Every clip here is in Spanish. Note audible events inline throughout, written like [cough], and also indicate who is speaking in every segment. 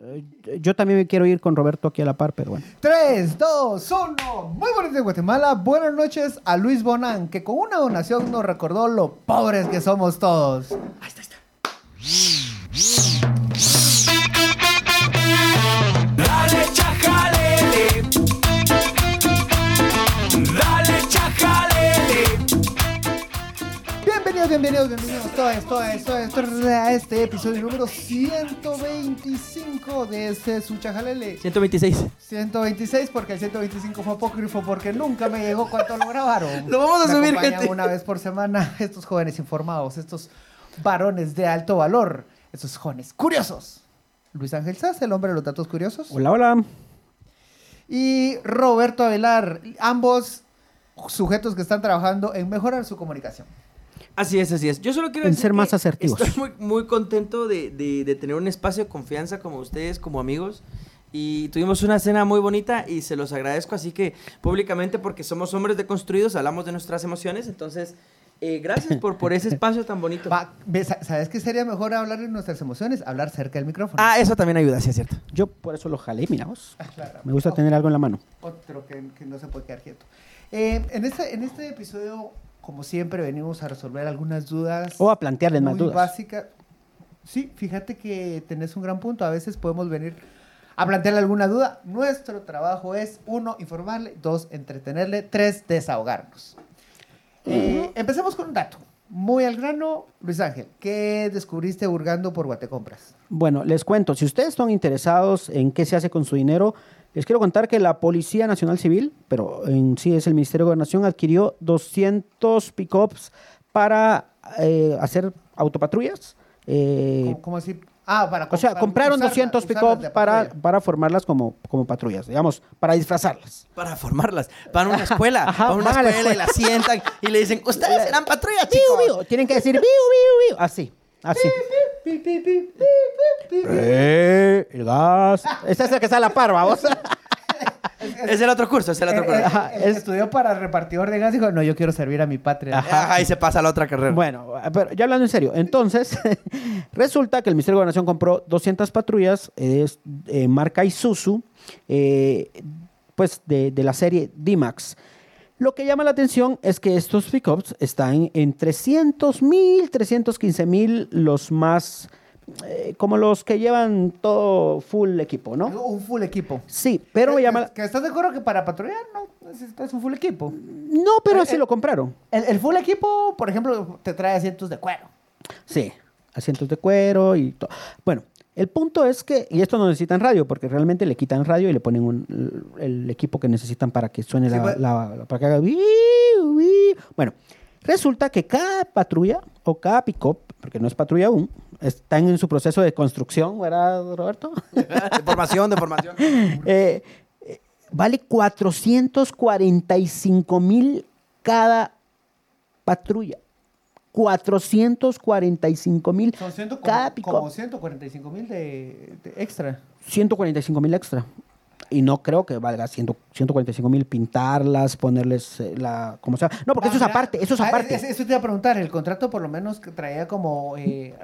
Speaker 1: Eh, Yo también me quiero ir con Roberto aquí a la par, pero bueno.
Speaker 2: 3, 2, 1. Muy buenos días Guatemala. Buenas noches a Luis Bonan, que con una donación nos recordó lo pobres que somos todos. Ahí está, ahí está. Bienvenidos, bienvenidos, bienvenidos todo esto, esto, esto, a este episodio número 125 de este Suchajalele.
Speaker 3: 126.
Speaker 2: 126 porque el 125 fue apócrifo porque nunca me llegó cuánto lo grabaron. [laughs]
Speaker 3: Lo vamos a
Speaker 2: Me
Speaker 3: subir, gente.
Speaker 2: una vez por semana [laughs] estos jóvenes informados, estos varones de alto valor, estos jóvenes curiosos. Luis Ángel Sass, el hombre de los datos curiosos.
Speaker 1: Hola, hola.
Speaker 2: Y Roberto Avelar, ambos sujetos que están trabajando en mejorar su comunicación.
Speaker 3: Así es, así es. Yo solo quiero
Speaker 1: En
Speaker 3: decir
Speaker 1: ser más asertivos.
Speaker 3: Estoy muy, muy contento de, de- de tener un espacio de confianza como ustedes, como amigos. Y tuvimos una cena muy bonita y se los agradezco así que públicamente porque somos hombres deconstruidos, hablamos de nuestras emociones. Entonces, eh, gracias por, por ese espacio tan bonito. [laughs]
Speaker 2: ¿Sabes qué sería mejor hablar de nuestras emociones? Hablar cerca del micrófono.
Speaker 3: Ah, eso también ayuda, sí es cierto.
Speaker 1: Yo por eso lo jalé, mira vos.
Speaker 2: Claro.
Speaker 1: Me gusta tener algo en la mano.
Speaker 2: Otro que, que no se puede quedar quieto. Eh, en, este, en este episodio, como siempre, venimos a resolver algunas dudas.
Speaker 1: O a plantearles más dudas.
Speaker 2: básicas. Sí, fíjate que tenés un gran punto. A veces podemos venir a plantearle alguna duda. Nuestro trabajo es, uno, informarle, dos, entretenerle, tres, desahogarnos. Eh, empecemos con un dato. Muy al grano, Luis Ángel, ¿qué descubriste hurgando por Guatecompras?
Speaker 1: Bueno, les cuento, si ustedes están interesados en qué se hace con su dinero, les quiero contar que la Policía Nacional Civil, pero en sí es el Ministerio de Gobernación, adquirió 200 pick-ups para eh, hacer autopatrullas. Eh,
Speaker 2: ¿Cómo, cómo así? Ah, para
Speaker 1: o sea,
Speaker 2: comprar-
Speaker 1: compraron
Speaker 2: usarlas-
Speaker 1: 200
Speaker 2: usarlas
Speaker 1: pick-ups para, para formarlas como, como patrullas, digamos, para disfrazarlas.
Speaker 3: Para formarlas. Van a una [laughs] escuela.
Speaker 1: Ajá,
Speaker 3: van a una escuela y la sientan y le dicen, ustedes [laughs] serán patrullas,
Speaker 1: Biu,
Speaker 3: chicos.
Speaker 1: biu. Tienen que decir biu, biu, biu. Así, así. Eh, el gas. Esta es la que está a la par, vamos.
Speaker 3: Es el otro curso, es el otro
Speaker 2: Eh,
Speaker 3: curso.
Speaker 2: eh,
Speaker 1: Ajá,
Speaker 2: el
Speaker 1: es-
Speaker 2: que estudió para repartidor de gas dijo, no, yo quiero servir a mi patria.
Speaker 1: Ajá.
Speaker 3: Ahí se pasa a la otra carrera.
Speaker 1: Bueno, pero ya hablando en serio, entonces [laughs] resulta que el Ministerio de Gobernación compró 200 patrullas eh, es, eh, marca Isuzu, eh, pues de, de la serie D-Max. Lo que llama la atención es que estos pickups están en 300 mil, 315 mil, los más, eh, como los que llevan todo full equipo, ¿no?
Speaker 2: Un full equipo.
Speaker 1: Sí, pero me
Speaker 2: ¿Que-
Speaker 1: llama...
Speaker 2: que ¿Estás de acuerdo que para patrullar no necesitas un full equipo?
Speaker 1: No, pero
Speaker 2: Eh,
Speaker 1: así
Speaker 2: eh,
Speaker 1: lo compraron.
Speaker 2: El, el full equipo, por ejemplo, te trae asientos de cuero.
Speaker 1: Sí, asientos de cuero y todo. Bueno, el punto es que, y esto no necesitan radio, porque realmente le quitan radio y le ponen un- el equipo que necesitan para que suene
Speaker 2: Sí,
Speaker 1: la,
Speaker 2: pues.
Speaker 1: la- la- para que haga. Bueno, resulta que cada patrulla o cada pick-up, porque no es patrulla aún, están en su proceso de construcción, ¿verdad, Roberto? [laughs]
Speaker 3: de formación, de formación. [laughs]
Speaker 1: Eh, vale 445 mil cada patrulla. 445 mil
Speaker 2: Son ciento,
Speaker 1: cada
Speaker 2: como,
Speaker 1: pick-up.
Speaker 2: como 145 mil de, de extra.
Speaker 1: 145 mil extra. Y no creo que valga 100 145 mil pintarlas, ponerles eh, la... como sea. No, porque
Speaker 2: Ah,
Speaker 1: eso es aparte, eso es
Speaker 2: Ah,
Speaker 1: aparte.
Speaker 2: es- Eso te iba a preguntar, el contrato por lo menos que traía como... eh,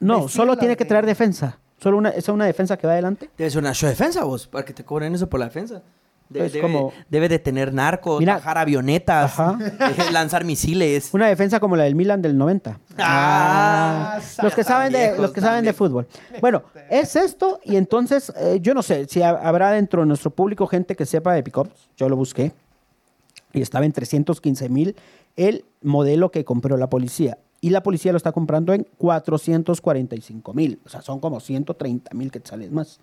Speaker 1: no, solo tiene que traer defensa. Solo una, es una defensa que va adelante.
Speaker 3: Debe ser una show defensa, vos, para que te cobren eso por la defensa. De-
Speaker 1: Es
Speaker 3: debe,
Speaker 1: como-
Speaker 3: debe de tener narcos,
Speaker 1: Mira.
Speaker 3: bajar avionetas, [laughs] lanzar misiles.
Speaker 1: Una defensa como la del Milan del 90.
Speaker 3: Ah,
Speaker 1: los que saben de los que saben de fútbol. Bueno, es esto y entonces eh, yo no sé si ha- habrá dentro de nuestro público gente que sepa de pickups. Yo lo busqué y estaba en 315 mil el modelo que compró la policía y la policía lo está comprando en 445 mil. O sea, son como 130 mil quetzales más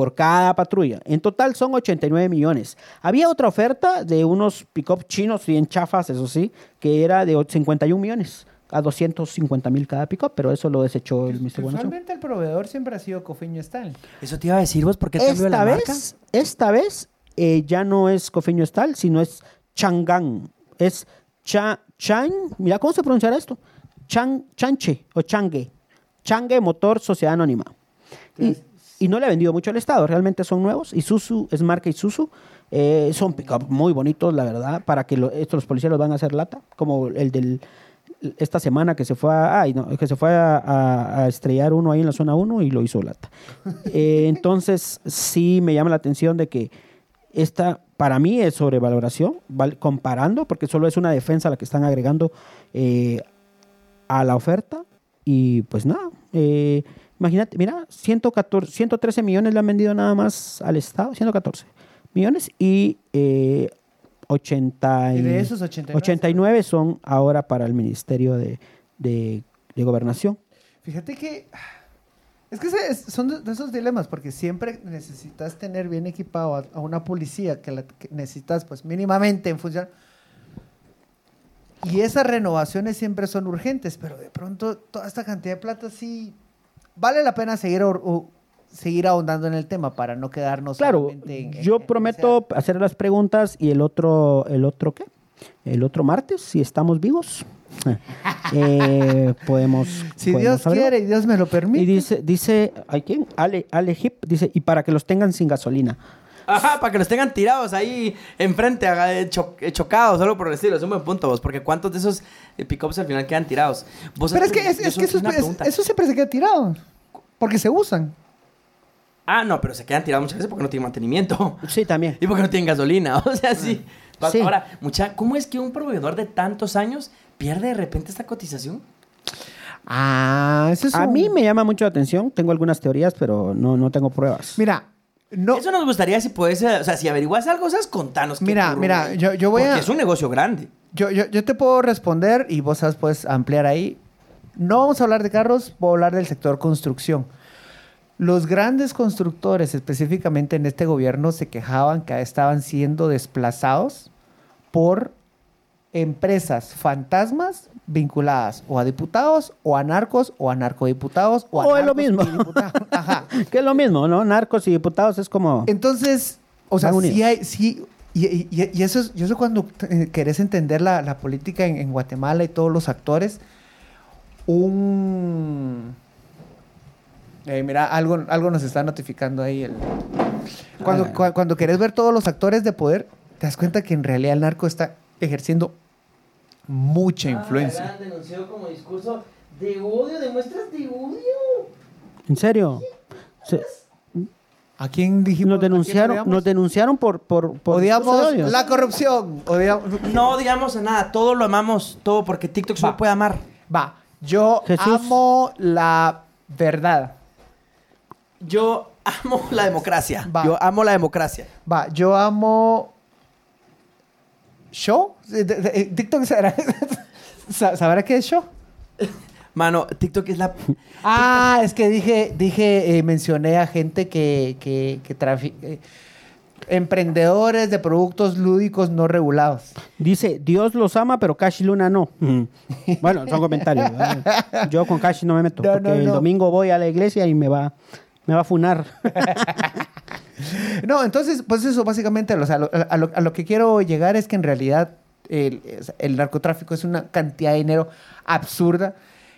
Speaker 1: por cada patrulla. En total son 89 millones. Había otra oferta de unos pick-up chinos, bien chafas, eso sí, que era de 51 millones a 250 mil cada pick-up, pero eso lo desechó el de Gobernación.
Speaker 2: Usualmente el proveedor siempre ha sido Cofiño Stal.
Speaker 3: Eso te iba a decir vos, ¿por qué cambió la marca?
Speaker 1: vez, esta vez eh, ya no es Cofeño Stal, sino es Chang'an. Es cha, Chan, mira cómo se pronunciará esto. Chan, Chanche o Changue. Changue Motor Sociedad Anónima. Y, y no le ha vendido mucho al Estado, realmente son nuevos. Isuzu es marca Isuzu. Eh, son muy bonitos, la verdad, para que lo- estos los policías los van a hacer lata, como el del esta semana que se fue a, ay, no, que se fue a, a- a estrellar uno ahí en la zona 1 y lo hizo lata. [laughs] Eh, entonces, sí me llama la atención de que esta, para mí, es sobrevaloración, val- comparando, porque solo es una defensa la que están agregando eh, a la oferta. Y pues nada, eh, imagínate, mira, 114, 113 millones le han vendido nada más al Estado, 114 millones y eh, 80
Speaker 2: Y de esos 89.
Speaker 1: 89 son ahora para el Ministerio de, de- de Gobernación.
Speaker 2: Fíjate que es que son de, de esos dilemas porque siempre necesitas tener bien equipado a, a una policía que, la, que necesitas pues mínimamente en función y esas renovaciones siempre son urgentes, pero de pronto toda esta cantidad de plata sí vale la pena seguir ahor- o- seguir ahondando en el tema para no quedarnos
Speaker 1: Claro,
Speaker 2: en-
Speaker 1: yo
Speaker 2: en
Speaker 1: prometo hacer las preguntas y el otro, el otro qué? El otro martes, si estamos vivos, [laughs] eh, podemos.
Speaker 2: si
Speaker 1: podemos
Speaker 2: Dios quiere y Dios me lo permite
Speaker 1: Y dice, dice, ¿hay quién? Ale, Ale Hip, dice, y para que los tengan sin gasolina.
Speaker 3: Ajá, para que los tengan tirados ahí enfrente, eh, cho- chocados, algo por el estilo. Es un buen punto, vos. Porque ¿cuántos de esos eh, pick-ups al final quedan tirados? Vos
Speaker 2: pero es que, es, es
Speaker 3: solo
Speaker 2: que eso, eso siempre se queda tirado porque se usan
Speaker 3: Ah, no, pero se quedan tirados muchas veces porque no tienen mantenimiento.
Speaker 1: Sí, también. [laughs]
Speaker 3: Y porque no tienen gasolina. [laughs] O sea, sí. Va-
Speaker 1: Sí.
Speaker 3: Ahora, mucha, ¿cómo es que un proveedor de tantos años pierde de repente esta cotización?
Speaker 2: ah eso es
Speaker 1: A
Speaker 2: un-
Speaker 1: mí me llama mucho la atención, tengo algunas teorías, pero no, no tengo pruebas.
Speaker 2: mira no
Speaker 3: Eso nos gustaría si puedes, eh, o sea, si averiguas algo, ¿sabes? Contanos.
Speaker 2: Mira, mira, yo- yo voy
Speaker 3: Porque
Speaker 2: a-
Speaker 3: es un negocio grande.
Speaker 2: Yo, yo, yo te puedo responder y vos sabes, puedes ampliar ahí. No vamos a hablar de carros, voy a hablar del sector construcción. Los grandes constructores, específicamente en este gobierno, se quejaban que estaban siendo desplazados por empresas fantasmas vinculadas o a diputados o a narcos o a narcodiputados o a
Speaker 1: O es lo mismo. [laughs]
Speaker 2: Ajá.
Speaker 1: que es lo mismo, ¿no? Narcos y diputados es como...
Speaker 2: Entonces, o sea, sí hay, sí, y, y- y- y eso es, y eso cuando eh, querés entender la, la política en, en Guatemala y todos los actores, un... Eh, mira, algo, algo nos está notificando ahí. El... Cuando,
Speaker 1: Ah.
Speaker 2: cua- cuando querés ver todos los actores de poder, te das cuenta que en realidad el narco está ejerciendo mucha influencia.
Speaker 3: denunciado como discurso de odio, de muestras de odio.
Speaker 1: ¿En serio? Se-
Speaker 2: ¿A quién dijimos?
Speaker 1: nos
Speaker 2: quién
Speaker 1: denunciaron,
Speaker 2: odiamos?
Speaker 1: nos denunciaron por... por, por
Speaker 2: Odiamos la corrupción. odiamos-
Speaker 3: No odiamos a nada, todo lo amamos, todo, porque TikTok solo puede amar.
Speaker 2: Va, yo
Speaker 1: Jesús.
Speaker 2: amo la verdad.
Speaker 3: Yo amo la democracia.
Speaker 2: Va.
Speaker 3: Yo amo la democracia.
Speaker 2: Va, yo amo. ¿Show? TikTok sabrá, [laughs] sa- ¿sabrá qué es show?
Speaker 3: Mano, TikTok es la...
Speaker 2: Ah, es que dije, dije, eh, mencioné a gente que, que, que trafi- eh, emprendedores de productos lúdicos no regulados.
Speaker 1: Dice, Dios los ama, pero Cash Luna no. bueno, son comentarios. ¿verdad? [laughs] Yo con Cash no me meto,
Speaker 2: No,
Speaker 1: porque
Speaker 2: no,
Speaker 1: el domingo voy a la iglesia y me va, me va a funar. [laughs]
Speaker 2: No, entonces, pues eso básicamente, o sea, lo- a, lo, a lo que quiero llegar es que en realidad el, el narcotráfico es una cantidad de dinero absurda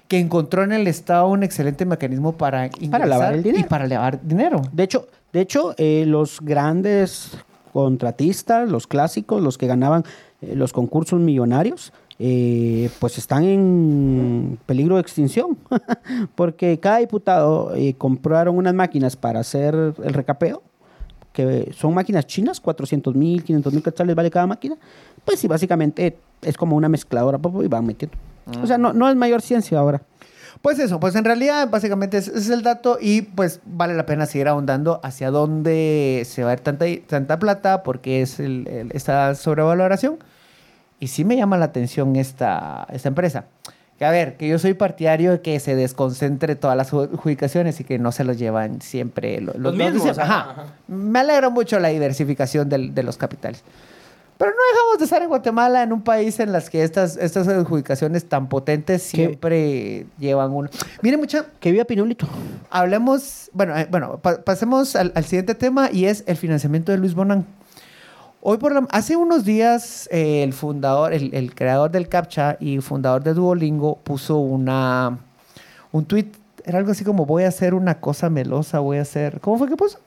Speaker 2: que encontró en el Estado un excelente mecanismo para ingresar
Speaker 1: lavar el dinero.
Speaker 2: y para lavar dinero.
Speaker 1: De hecho, de hecho eh, los grandes contratistas, los clásicos, los que ganaban eh, los concursos millonarios, eh, pues están en peligro de extinción, [laughs] porque cada diputado eh, compraron unas máquinas para hacer el recapeo, que son máquinas chinas, 400 mil, 500 mil quetzales vale cada máquina, pues sí, básicamente es como una mezcladora y van metiendo. O sea, no es mayor ciencia ahora.
Speaker 2: Pues eso, pues en realidad básicamente ese es el dato y pues vale la pena seguir ahondando hacia dónde se va a ir tanta, tanta plata porque es el- el- esta sobrevaloración. Y sí me llama la atención esta, esta empresa. Que a ver, que yo soy partidario de que se desconcentre todas las ju- adjudicaciones y que no se los llevan siempre lo- los,
Speaker 3: Los mismos, Ajá.
Speaker 2: ajá. Me alegra mucho la diversificación del- de los capitales. Pero no dejamos de estar en Guatemala, en un país en las que estas, estas adjudicaciones tan potentes siempre llevan uno. Miren, mucha,
Speaker 1: Que viva Pinulito.
Speaker 2: hablemos, bueno, eh, bueno pa- pasemos al, al siguiente tema y es el financiamiento de Luis Bonan. Hoy por la, hace unos días eh, el fundador, el, el creador del CAPTCHA y fundador de Duolingo puso una, un tweet, era algo así como voy a hacer una cosa melosa, voy a hacer, ¿cómo fue que puso?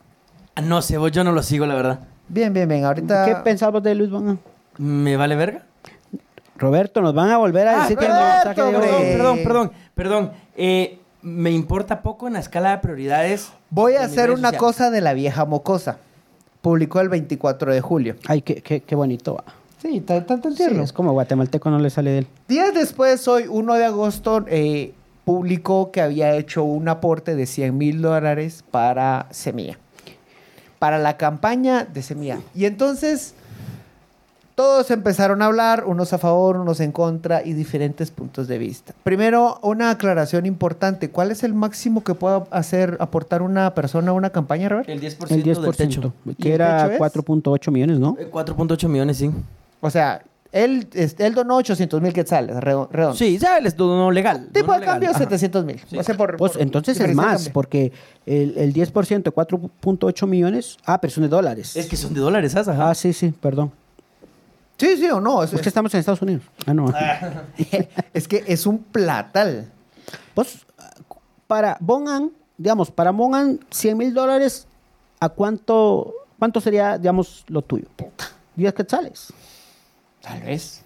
Speaker 3: No sé, yo no lo sigo, la verdad.
Speaker 2: Bien, bien, bien, ahorita...
Speaker 1: ¿Qué pensabas de Luis Bonga?
Speaker 3: ¿Me vale verga?
Speaker 1: Roberto, nos van a volver a
Speaker 3: Ah,
Speaker 1: decir que el
Speaker 2: Roberto, hombre.
Speaker 1: hoy-
Speaker 3: Perdón, perdón, perdón, perdón. Eh, me importa poco en la escala de prioridades.
Speaker 2: Voy a hacer una cosa de la vieja mocosa. Publicó el 24 de julio.
Speaker 1: Ay, qué, qué, qué bonito va.
Speaker 2: Sí, tan, tan, tan
Speaker 1: Sí,
Speaker 2: tierno.
Speaker 1: es como guatemalteco no le sale de él.
Speaker 2: Días después, hoy 1 de agosto, eh, publicó que había hecho un aporte de 100 mil dólares para Semilla. Para la campaña de Semilla. Y entonces, todos empezaron a hablar, unos a favor, unos en contra y diferentes puntos de vista. Primero, una aclaración importante. ¿Cuál es el máximo que puede hacer, aportar una persona a una campaña, Robert?
Speaker 3: El 10%,
Speaker 1: El
Speaker 3: del
Speaker 1: 10%,
Speaker 3: techo.
Speaker 2: ¿Y
Speaker 1: que era
Speaker 2: techo es?
Speaker 1: 4.8 millones, ¿no?
Speaker 3: Eh, 4.8 millones, sí.
Speaker 2: O sea, él, es- él donó 800 mil quetzales, redo- redondo.
Speaker 3: Sí, ya les donó legal.
Speaker 2: Tipo de cambio,
Speaker 3: ajá.
Speaker 2: 700 mil.
Speaker 3: Sí.
Speaker 2: O sea, por-
Speaker 1: Pues
Speaker 2: por
Speaker 1: entonces es más,
Speaker 2: cambio.
Speaker 1: porque el, el 10% de 4.8 millones. Ah, pero son de dólares.
Speaker 3: Es que son de dólares, ¿sabes? Ajá.
Speaker 1: Ah, sí, sí, perdón.
Speaker 2: Sí, sí o no. Es,
Speaker 1: Es que estamos en Estados Unidos. Ah, no. [laughs]
Speaker 2: es que es un platal.
Speaker 1: Pues, para Bongan, digamos, para Bongan, 100 mil dólares, ¿a cuánto, cuánto sería, digamos, lo tuyo? 10 quetzales.
Speaker 2: Tal vez.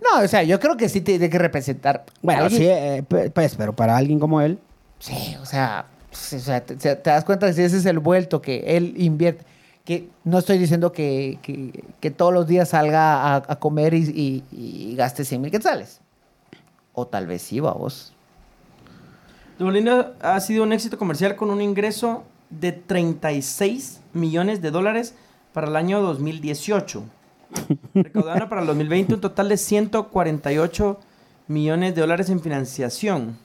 Speaker 2: No, o sea, yo creo que sí tiene que representar.
Speaker 1: Bueno, sí, eh, pues, pero para alguien como él,
Speaker 2: Sí, o sea, sí, o sea, te, te- te das cuenta de si ese es el vuelto que él invierte. Que no estoy diciendo que, que- que todos los días salga a, a comer y, y- y gaste 100 mil quetzales. O tal vez sí, vos.
Speaker 3: Duolingo ha sido un éxito comercial con un ingreso de 36 millones de dólares para el año 2018. Recaudando para el 2020 un total de 148 millones de dólares en financiación.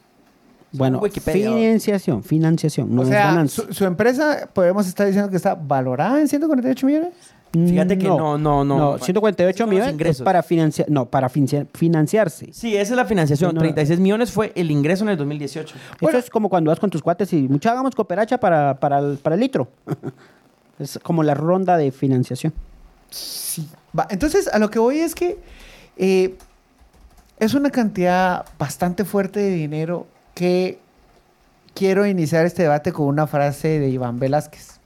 Speaker 1: bueno,
Speaker 3: Wikipedia.
Speaker 1: financiación, financiación, no
Speaker 2: o sea, su, su empresa, podemos estar diciendo que está valorada en 148 millones.
Speaker 3: Fíjate que no, no, no.
Speaker 1: 148
Speaker 3: Son los
Speaker 1: millones
Speaker 3: ingresos.
Speaker 1: es para financiar, no, para financiar- financiarse.
Speaker 3: Sí, esa es la financiación.
Speaker 1: No, no.
Speaker 3: 36 millones fue el ingreso en el 2018.
Speaker 1: Eso es como cuando vas con tus cuates y mucha hagamos cooperacha para, para, el, para el litro. [laughs] es como la ronda de financiación.
Speaker 2: Sí. Va, entonces, a lo que voy es que eh, es una cantidad bastante fuerte de dinero que quiero iniciar este debate con una frase de Iván Velázquez.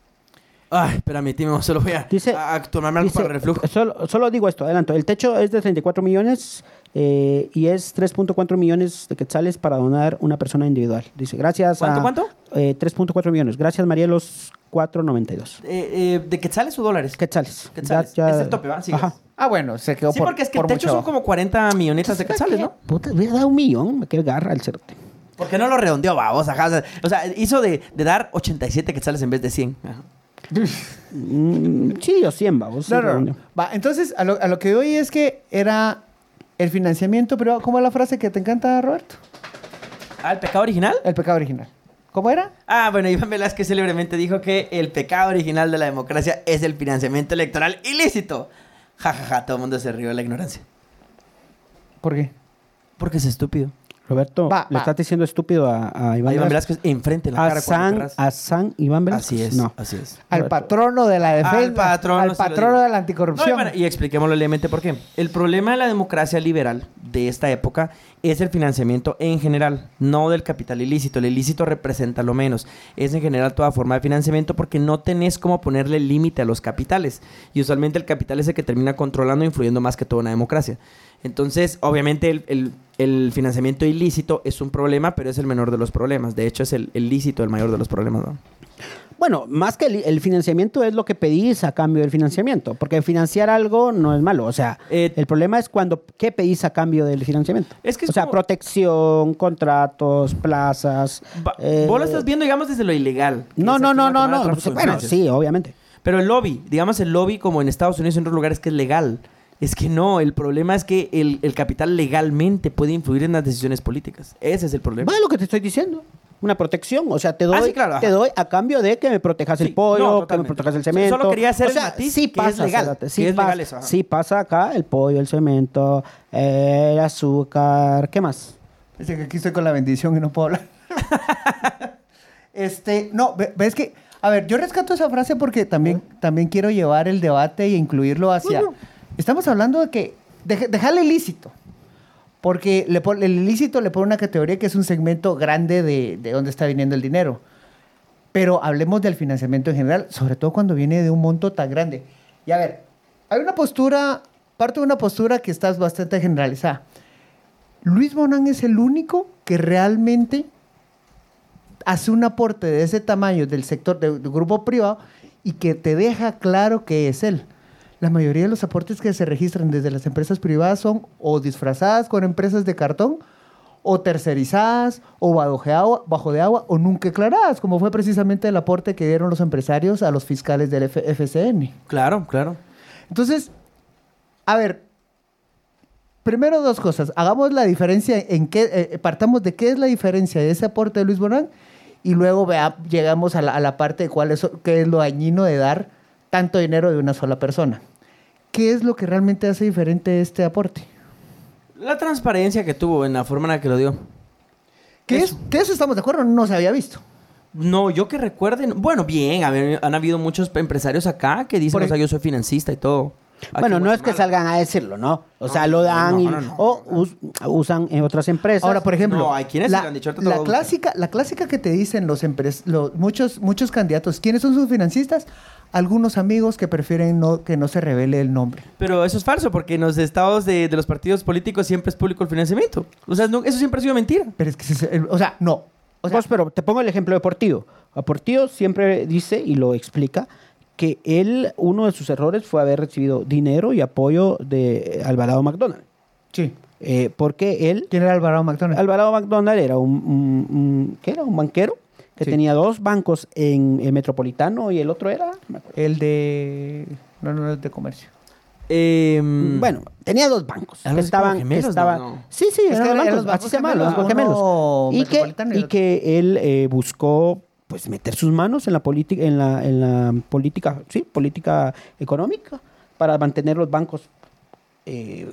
Speaker 3: Ay, espérame, Timo, [laughs] solo voy a,
Speaker 1: Dice-
Speaker 3: a tomarme algo
Speaker 1: Dice,
Speaker 3: para el reflujo.
Speaker 1: Solo, solo digo esto, adelanto. El techo es de 34 millones eh, y es 3.4 millones de quetzales para donar una persona individual. Dice, gracias
Speaker 3: ¿Cuánto,
Speaker 1: a...
Speaker 3: cuánto?
Speaker 1: Eh, 3.4 millones. Gracias, Marielos 492.
Speaker 3: Eh, eh, ¿De quetzales o dólares?
Speaker 1: Quetzales.
Speaker 3: Quetzales.
Speaker 1: Ya- ya-
Speaker 3: Es el tope, ¿va?
Speaker 1: Ajá.
Speaker 2: Ah, bueno, se quedó
Speaker 3: Sí,
Speaker 2: por
Speaker 3: porque es que el techo
Speaker 2: mucho
Speaker 3: son como 40 millonitas de quetzales, ¿no?
Speaker 1: Puta, hubiera dado un millón. Me quedé garra el cerote.
Speaker 3: ¿Por qué no lo redondeó, babos? Ajá, o sea, o hizo de, de dar 87 quetzales en vez de 100. Ajá.
Speaker 1: Mm, sí, dio 100, vamos.
Speaker 2: No, no, no. Va, entonces, a lo, a lo que voy es que era el financiamiento privado. ¿Cómo es la frase que te encanta, Roberto?
Speaker 3: Ah, ¿el pecado original?
Speaker 2: El pecado original. ¿Cómo era?
Speaker 3: Ah, bueno, Iván Velázquez célebremente dijo que el pecado original de la democracia es el financiamiento electoral ilícito. Ja, ja, ja, todo el mundo se rió de la ignorancia.
Speaker 2: ¿Por qué?
Speaker 3: Porque es estúpido.
Speaker 1: Roberto,
Speaker 2: Va,
Speaker 1: le
Speaker 2: va.
Speaker 1: estás diciendo estúpido a, a Iván,
Speaker 3: A Iván
Speaker 1: Velázquez.
Speaker 3: Velázquez enfrente en la
Speaker 1: A
Speaker 3: cara.
Speaker 1: San, a San Iván Velázquez.
Speaker 3: Así es,
Speaker 1: No.
Speaker 3: así es.
Speaker 2: Al
Speaker 1: Roberto.
Speaker 2: patrono de la defensa.
Speaker 3: Al patrono,
Speaker 2: Al de la
Speaker 3: No, y,
Speaker 2: anticorrupción.
Speaker 3: bueno, y expliquémoslo levemente por qué. El problema de la democracia liberal de esta época es el financiamiento en general, no del capital ilícito. El ilícito representa lo menos. Es en general toda forma de financiamiento porque no tenés cómo ponerle límite a los capitales. Y usualmente el capital es el que termina controlando e influyendo más que toda una democracia. Entonces, obviamente, el, el- el financiamiento ilícito es un problema, pero es el menor de los problemas. De hecho, es el, el lícito el mayor de los problemas. ¿no?
Speaker 1: Bueno, más que el, el financiamiento es lo que pedís a cambio del financiamiento, porque financiar algo no es malo. O sea,
Speaker 3: Eh,
Speaker 1: el problema es cuando, ¿qué pedís a cambio del financiamiento?
Speaker 3: Es que es
Speaker 1: o sea,
Speaker 3: como-
Speaker 1: protección, contratos, plazas.
Speaker 3: Va-
Speaker 1: eh,
Speaker 3: Vos lo estás viendo, digamos, desde lo ilegal.
Speaker 1: No, no, no, no, no. Bueno, sí, obviamente.
Speaker 3: Pero el lobby, digamos el lobby como en Estados Unidos y en otros lugares que es legal. Es que no, el problema es que el, el capital legalmente puede influir en las decisiones políticas. Ese es el problema.
Speaker 1: Va lo que te estoy diciendo. Una protección. O sea, te doy,
Speaker 3: Ah, sí, claro, ajá.
Speaker 1: te doy a cambio de que me protejas el
Speaker 3: Sí,
Speaker 1: pollo,
Speaker 3: no,
Speaker 1: que me protejas el
Speaker 3: Solo
Speaker 1: cemento.
Speaker 3: quería hacer
Speaker 1: o
Speaker 3: el
Speaker 1: sea,
Speaker 3: matiz
Speaker 1: sí
Speaker 3: que es
Speaker 1: pasa,
Speaker 3: legal,
Speaker 1: cerote,
Speaker 3: que
Speaker 1: sí
Speaker 3: es
Speaker 1: pasa,
Speaker 3: legal eso,
Speaker 1: sí pasa acá el pollo, el cemento, el azúcar, ¿qué más?
Speaker 2: Dice que aquí estoy con la bendición y no puedo hablar. [laughs] este, no, ve- ves que, a ver, yo rescato esa frase porque también, también quiero llevar el debate e incluirlo hacia. Estamos hablando de que deja- dejarle ilícito. Porque el ilícito le pone una categoría que es un segmento grande de, de dónde está viniendo el dinero. Pero hablemos del financiamiento en general, sobre todo cuando viene de un monto tan grande. Y a ver, hay una postura parto de una postura que está bastante generalizada. Luis Bonán es el único que realmente hace un aporte de ese tamaño del sector de- del grupo privado y que te deja claro que es él. La mayoría de los aportes que se registran desde las empresas privadas son o disfrazadas con empresas de cartón, o tercerizadas, o bajo de agua, o nunca declaradas, como fue precisamente el aporte que dieron los empresarios a los fiscales del F- FCN.
Speaker 3: Claro, claro.
Speaker 2: Entonces, a ver, primero dos cosas. Hagamos la diferencia en qué, eh, partamos de qué es la diferencia de ese aporte de Luis Bonán y luego vea, llegamos a la, a la parte de cuál es, qué es lo dañino de dar tanto dinero de una sola persona. ¿Qué es lo que realmente hace diferente este aporte?
Speaker 3: La transparencia que tuvo en la forma en la que lo dio.
Speaker 2: Que
Speaker 3: Eso.
Speaker 2: es, que eso estamos de acuerdo, no se había visto.
Speaker 3: No, yo que recuerden. Bueno, bien, a ver, han habido muchos empresarios acá que dicen, o sea, yo soy financista y todo. Aquí
Speaker 1: Bueno,
Speaker 3: en
Speaker 1: no es que salgan a decirlo, ¿no? O sea,
Speaker 3: No,
Speaker 1: lo
Speaker 3: no,
Speaker 1: dan
Speaker 3: no,
Speaker 1: y-
Speaker 3: no, no.
Speaker 1: o us- usan en otras empresas.
Speaker 2: Ahora, por ejemplo,
Speaker 3: No, hay quienes
Speaker 2: la,
Speaker 3: lo han dicho, lo
Speaker 2: la clásica, la clásica que te dicen los, empres- los muchos, muchos candidatos, ¿quiénes son sus financistas? Algunos amigos que prefieren no, que no se revele el nombre.
Speaker 3: Pero eso es falso, porque en los estados de, de los partidos políticos siempre es público el financiamiento. O sea, no- eso siempre ha sido mentira.
Speaker 2: Pero es que, o sea, no. O sea,
Speaker 1: Pues, pero te pongo el ejemplo de Portillo. A Portillo siempre dice y lo explica que él, uno de sus errores fue haber recibido dinero y apoyo de Alvarado McDonald.
Speaker 2: sí.
Speaker 1: Eh, porque él,
Speaker 2: ¿Quién era Alvarado McDonald?
Speaker 1: Alvarado McDonald era un, un- un- ¿qué era? Un banquero que
Speaker 2: Sí.
Speaker 1: tenía dos bancos en el Metropolitano y el otro era... no me acuerdo.
Speaker 2: el de... No, no, no, el de comercio.
Speaker 3: Eh,
Speaker 1: Bueno, tenía dos bancos. Que estaban, que
Speaker 3: gemelos,
Speaker 1: estaban-
Speaker 3: ¿no? No.
Speaker 1: Sí, sí,
Speaker 2: Es que
Speaker 1: los
Speaker 2: eran
Speaker 1: bancos, así se los bancos gemelos. Y que,
Speaker 2: y
Speaker 1: y que él eh, buscó pues meter sus manos en la política, en la, en la política, sí, política económica, para mantener los bancos eh,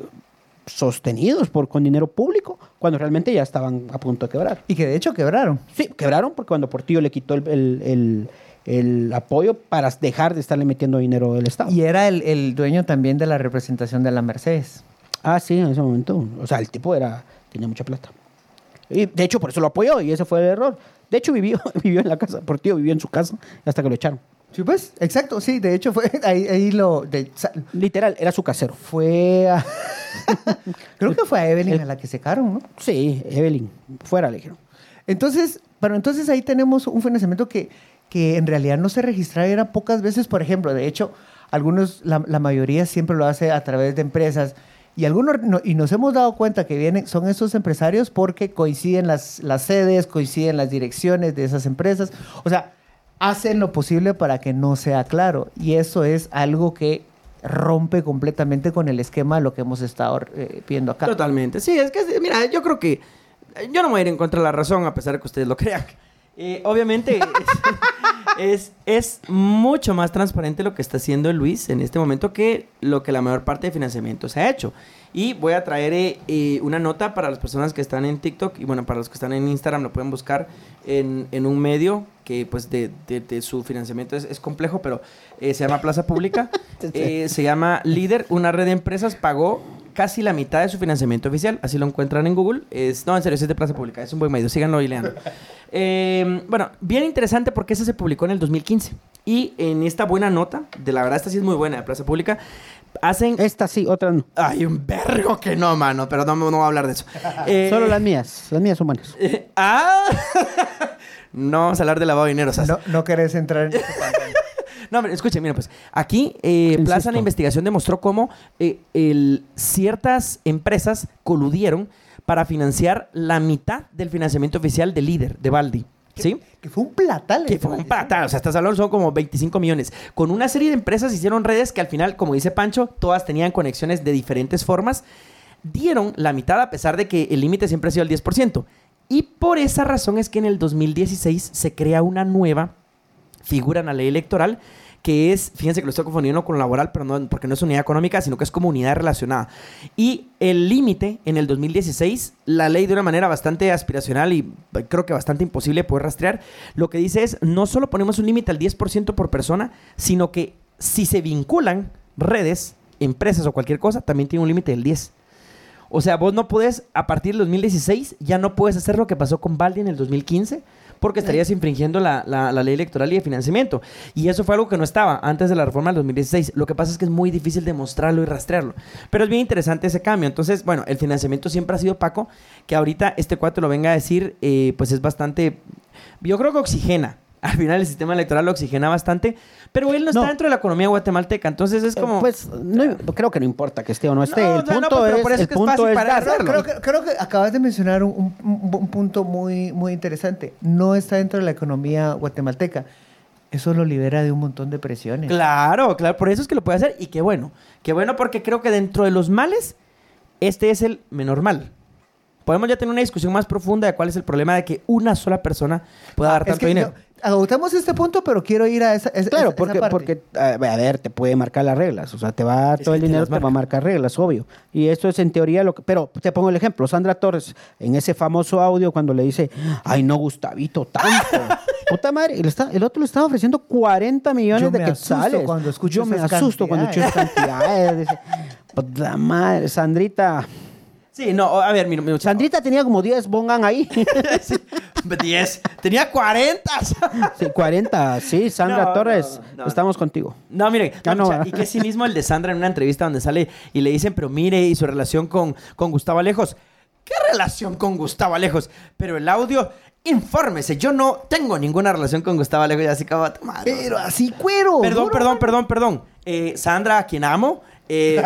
Speaker 1: sostenidos por con dinero público, cuando realmente ya estaban a punto de quebrar.
Speaker 2: Y que de hecho quebraron.
Speaker 1: Sí, quebraron porque cuando Portillo le quitó el, el- el- el apoyo para dejar de estarle metiendo dinero del Estado.
Speaker 2: Y era el, el dueño también de la representación de la Mercedes.
Speaker 1: Ah, sí, en ese momento. O sea, el tipo era tenía mucha plata. Y de hecho, por eso lo apoyó y ese fue el error. De hecho, vivió, [laughs] vivió en la casa. Portillo vivió en su casa hasta que lo echaron.
Speaker 2: Sí, pues, exacto, sí, de hecho fue [laughs] ahí, ahí lo... de-
Speaker 1: Literal, era su casero.
Speaker 2: fue a... [laughs] Creo que fue a Evelyn a la que secaron, ¿no?
Speaker 1: Sí, Evelyn. Fuera, le dijeron.
Speaker 2: Entonces, pero entonces ahí tenemos un financiamiento que, que en realidad no se registraba, era pocas veces, por ejemplo, de hecho, algunos, la, la mayoría siempre lo hace a través de empresas. Y algunos, no- y nos hemos dado cuenta que vienen, son esos empresarios porque coinciden las, las sedes, coinciden las direcciones de esas empresas. O sea, hacen lo posible para que no sea claro. Y eso es algo que rompe completamente con el esquema de lo que hemos estado eh, viendo acá.
Speaker 3: Totalmente. Sí, es que, mira, yo creo que yo no me voy a ir en contra de la razón, a pesar de que ustedes lo crean. Eh, obviamente es, [laughs] es, es mucho más transparente lo que está haciendo Luis en este momento que lo que la mayor parte de financiamiento se ha hecho. Y voy a traer eh, eh, una nota para las personas que están en TikTok y bueno, para los que están en Instagram lo pueden buscar en, en un medio que pues de, de- de su financiamiento es, es complejo, pero eh, se llama Plaza Pública. [laughs] Eh, se llama Líder, una red de empresas pagó casi la mitad de su financiamiento oficial. Así lo encuentran en Google. Es, no, en serio, es de Plaza Pública. Es un buen medio. Síganlo y leanlo. [laughs] Bueno, bien interesante porque ese se publicó en el 2015. Y en esta buena nota, de la verdad, esta sí es muy buena de Plaza Pública, hacen...
Speaker 1: Esta sí, otra no.
Speaker 3: Hay un vergo que no, mano, pero no, no voy a hablar de eso. Eh,
Speaker 1: Solo las mías. Las mías son buenas.
Speaker 3: eh, ah, [laughs] no vamos a hablar de lavado de dinero. ¿sabes?
Speaker 2: No, no querés entrar en... [laughs]
Speaker 3: No, pero escuchen, mira, pues aquí eh, Plaza la investigación demostró cómo eh, el- ciertas empresas coludieron para financiar la mitad del financiamiento oficial del líder, de Baldi. ¿Sí?
Speaker 2: que fue un platal.
Speaker 3: Que fue un patal, o sea, estás hablando, son como 25 millones. Con una serie de empresas hicieron redes que al final, como dice Pancho, todas tenían conexiones de diferentes formas. Dieron la mitad a pesar de que el límite siempre ha sido el 10%. Y por esa razón es que en el 2016 se crea una nueva figura en la ley electoral que es, fíjense que lo estoy confundiendo con laboral, pero no, porque no es unidad económica, sino que es como unidad relacionada. Y el límite en el 2016, la ley de una manera bastante aspiracional y creo que bastante imposible de poder rastrear, lo que dice es, no solo ponemos un límite al 10% por persona, sino que si se vinculan redes, empresas o cualquier cosa, también tiene un límite del 10%. O sea, vos no puedes, a partir del 2016, ya no puedes hacer lo que pasó con Baldi en el 2015, porque estarías infringiendo la, la- la ley electoral y de financiamiento. Y eso fue algo que no estaba antes de la reforma del 2016. Lo que pasa es que es muy difícil demostrarlo y rastrearlo. Pero es bien interesante ese cambio. Entonces, bueno, el financiamiento siempre ha sido opaco, que ahorita este cuate lo venga a decir, eh, pues es bastante... Yo creo que oxigena. Al final el sistema electoral lo oxigena bastante, pero él no está dentro de la economía guatemalteca, entonces es como...
Speaker 1: Pues no, creo que no importa que esté o no esté.
Speaker 3: No,
Speaker 1: el punto
Speaker 3: pero
Speaker 1: es,
Speaker 3: por eso
Speaker 1: el
Speaker 3: es que es
Speaker 1: punto
Speaker 3: fácil
Speaker 1: es dar.
Speaker 2: Creo que, creo que acabas de mencionar un, un- un punto muy, muy interesante. No está dentro de la economía guatemalteca. Eso lo libera de un montón de presiones.
Speaker 3: Claro, claro, por eso es que lo puede hacer y qué bueno. Qué bueno porque creo que dentro de los males, este es el menor mal. Podemos ya tener una discusión más profunda de cuál es el problema de que una sola persona pueda dar
Speaker 2: Es
Speaker 3: tanto
Speaker 2: que
Speaker 3: dinero.
Speaker 2: yo- agotamos este punto, pero quiero ir a esa, esa-
Speaker 1: Claro,
Speaker 2: esa
Speaker 1: porque,
Speaker 2: parte.
Speaker 1: porque a ver, te puede marcar las reglas. O sea, te va todo el dinero, te va a
Speaker 3: marca.
Speaker 1: marcar reglas, obvio. Y esto es en teoría lo que. Pero te pongo el ejemplo: Sandra Torres, en ese famoso audio, cuando le dice, ay, no, Gustavito, tanto. [laughs] Puta madre, y le está- el otro le estaba ofreciendo 40 millones
Speaker 2: Yo
Speaker 1: de
Speaker 2: me asusto
Speaker 1: quetzales.
Speaker 2: cuando escucho
Speaker 1: Yo me asusto cuando escucho esas cantidades. [laughs] Puta madre, Sandrita.
Speaker 3: Sí, no, a ver, mira, mira,
Speaker 1: Sandrita tenía como 10 bongan ahí. [laughs]
Speaker 3: Sí, 10. Tenía 40.
Speaker 1: Sí, 40, sí, Sandra
Speaker 3: No,
Speaker 1: Torres,
Speaker 3: no, no.
Speaker 1: estamos contigo.
Speaker 3: No, mire,
Speaker 1: Ah,
Speaker 3: no, y que sí mismo el de Sandra en una entrevista donde sale y le dicen, pero mire, y su relación con, con Gustavo Alejos. ¿Qué relación con Gustavo Alejos? Pero el audio, infórmese, yo no tengo ninguna relación con Gustavo Alejos, así como, madre.
Speaker 2: Pero así cuero.
Speaker 3: Perdón, perdón, perdón, perdón. Eh, Sandra, a quien amo, eh,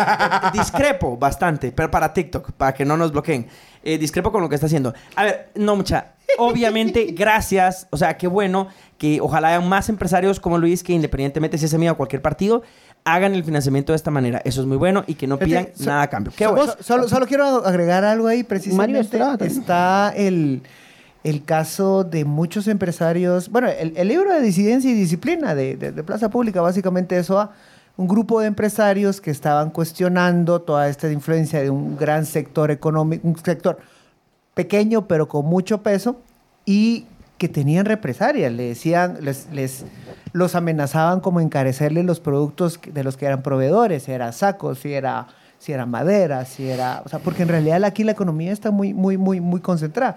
Speaker 3: discrepo bastante, pero para TikTok, para que no nos bloqueen. Eh, discrepo con lo que está haciendo. A ver, no mucha. Obviamente, [laughs] gracias. O sea, qué bueno que ojalá haya más empresarios como Luis que independientemente si es amigo de cualquier partido, hagan el financiamiento de esta manera. Eso es muy bueno y que no pidan
Speaker 2: so-
Speaker 3: nada a cambio. Qué
Speaker 2: So-
Speaker 3: bueno.
Speaker 2: so- solo, solo quiero agregar algo ahí. Precisamente está el, el caso de muchos empresarios. Bueno, el, el libro de disidencia y disciplina de, de- de Plaza Pública, básicamente eso a un grupo de empresarios que estaban cuestionando toda esta influencia de un gran sector económico, un sector pequeño pero con mucho peso y que tenían represalias, le decían, les, les los amenazaban como encarecerle los productos de los que eran proveedores, si era sacos, si era, si era madera, si era, o sea, porque en realidad aquí la economía está muy, muy, muy, muy concentrada.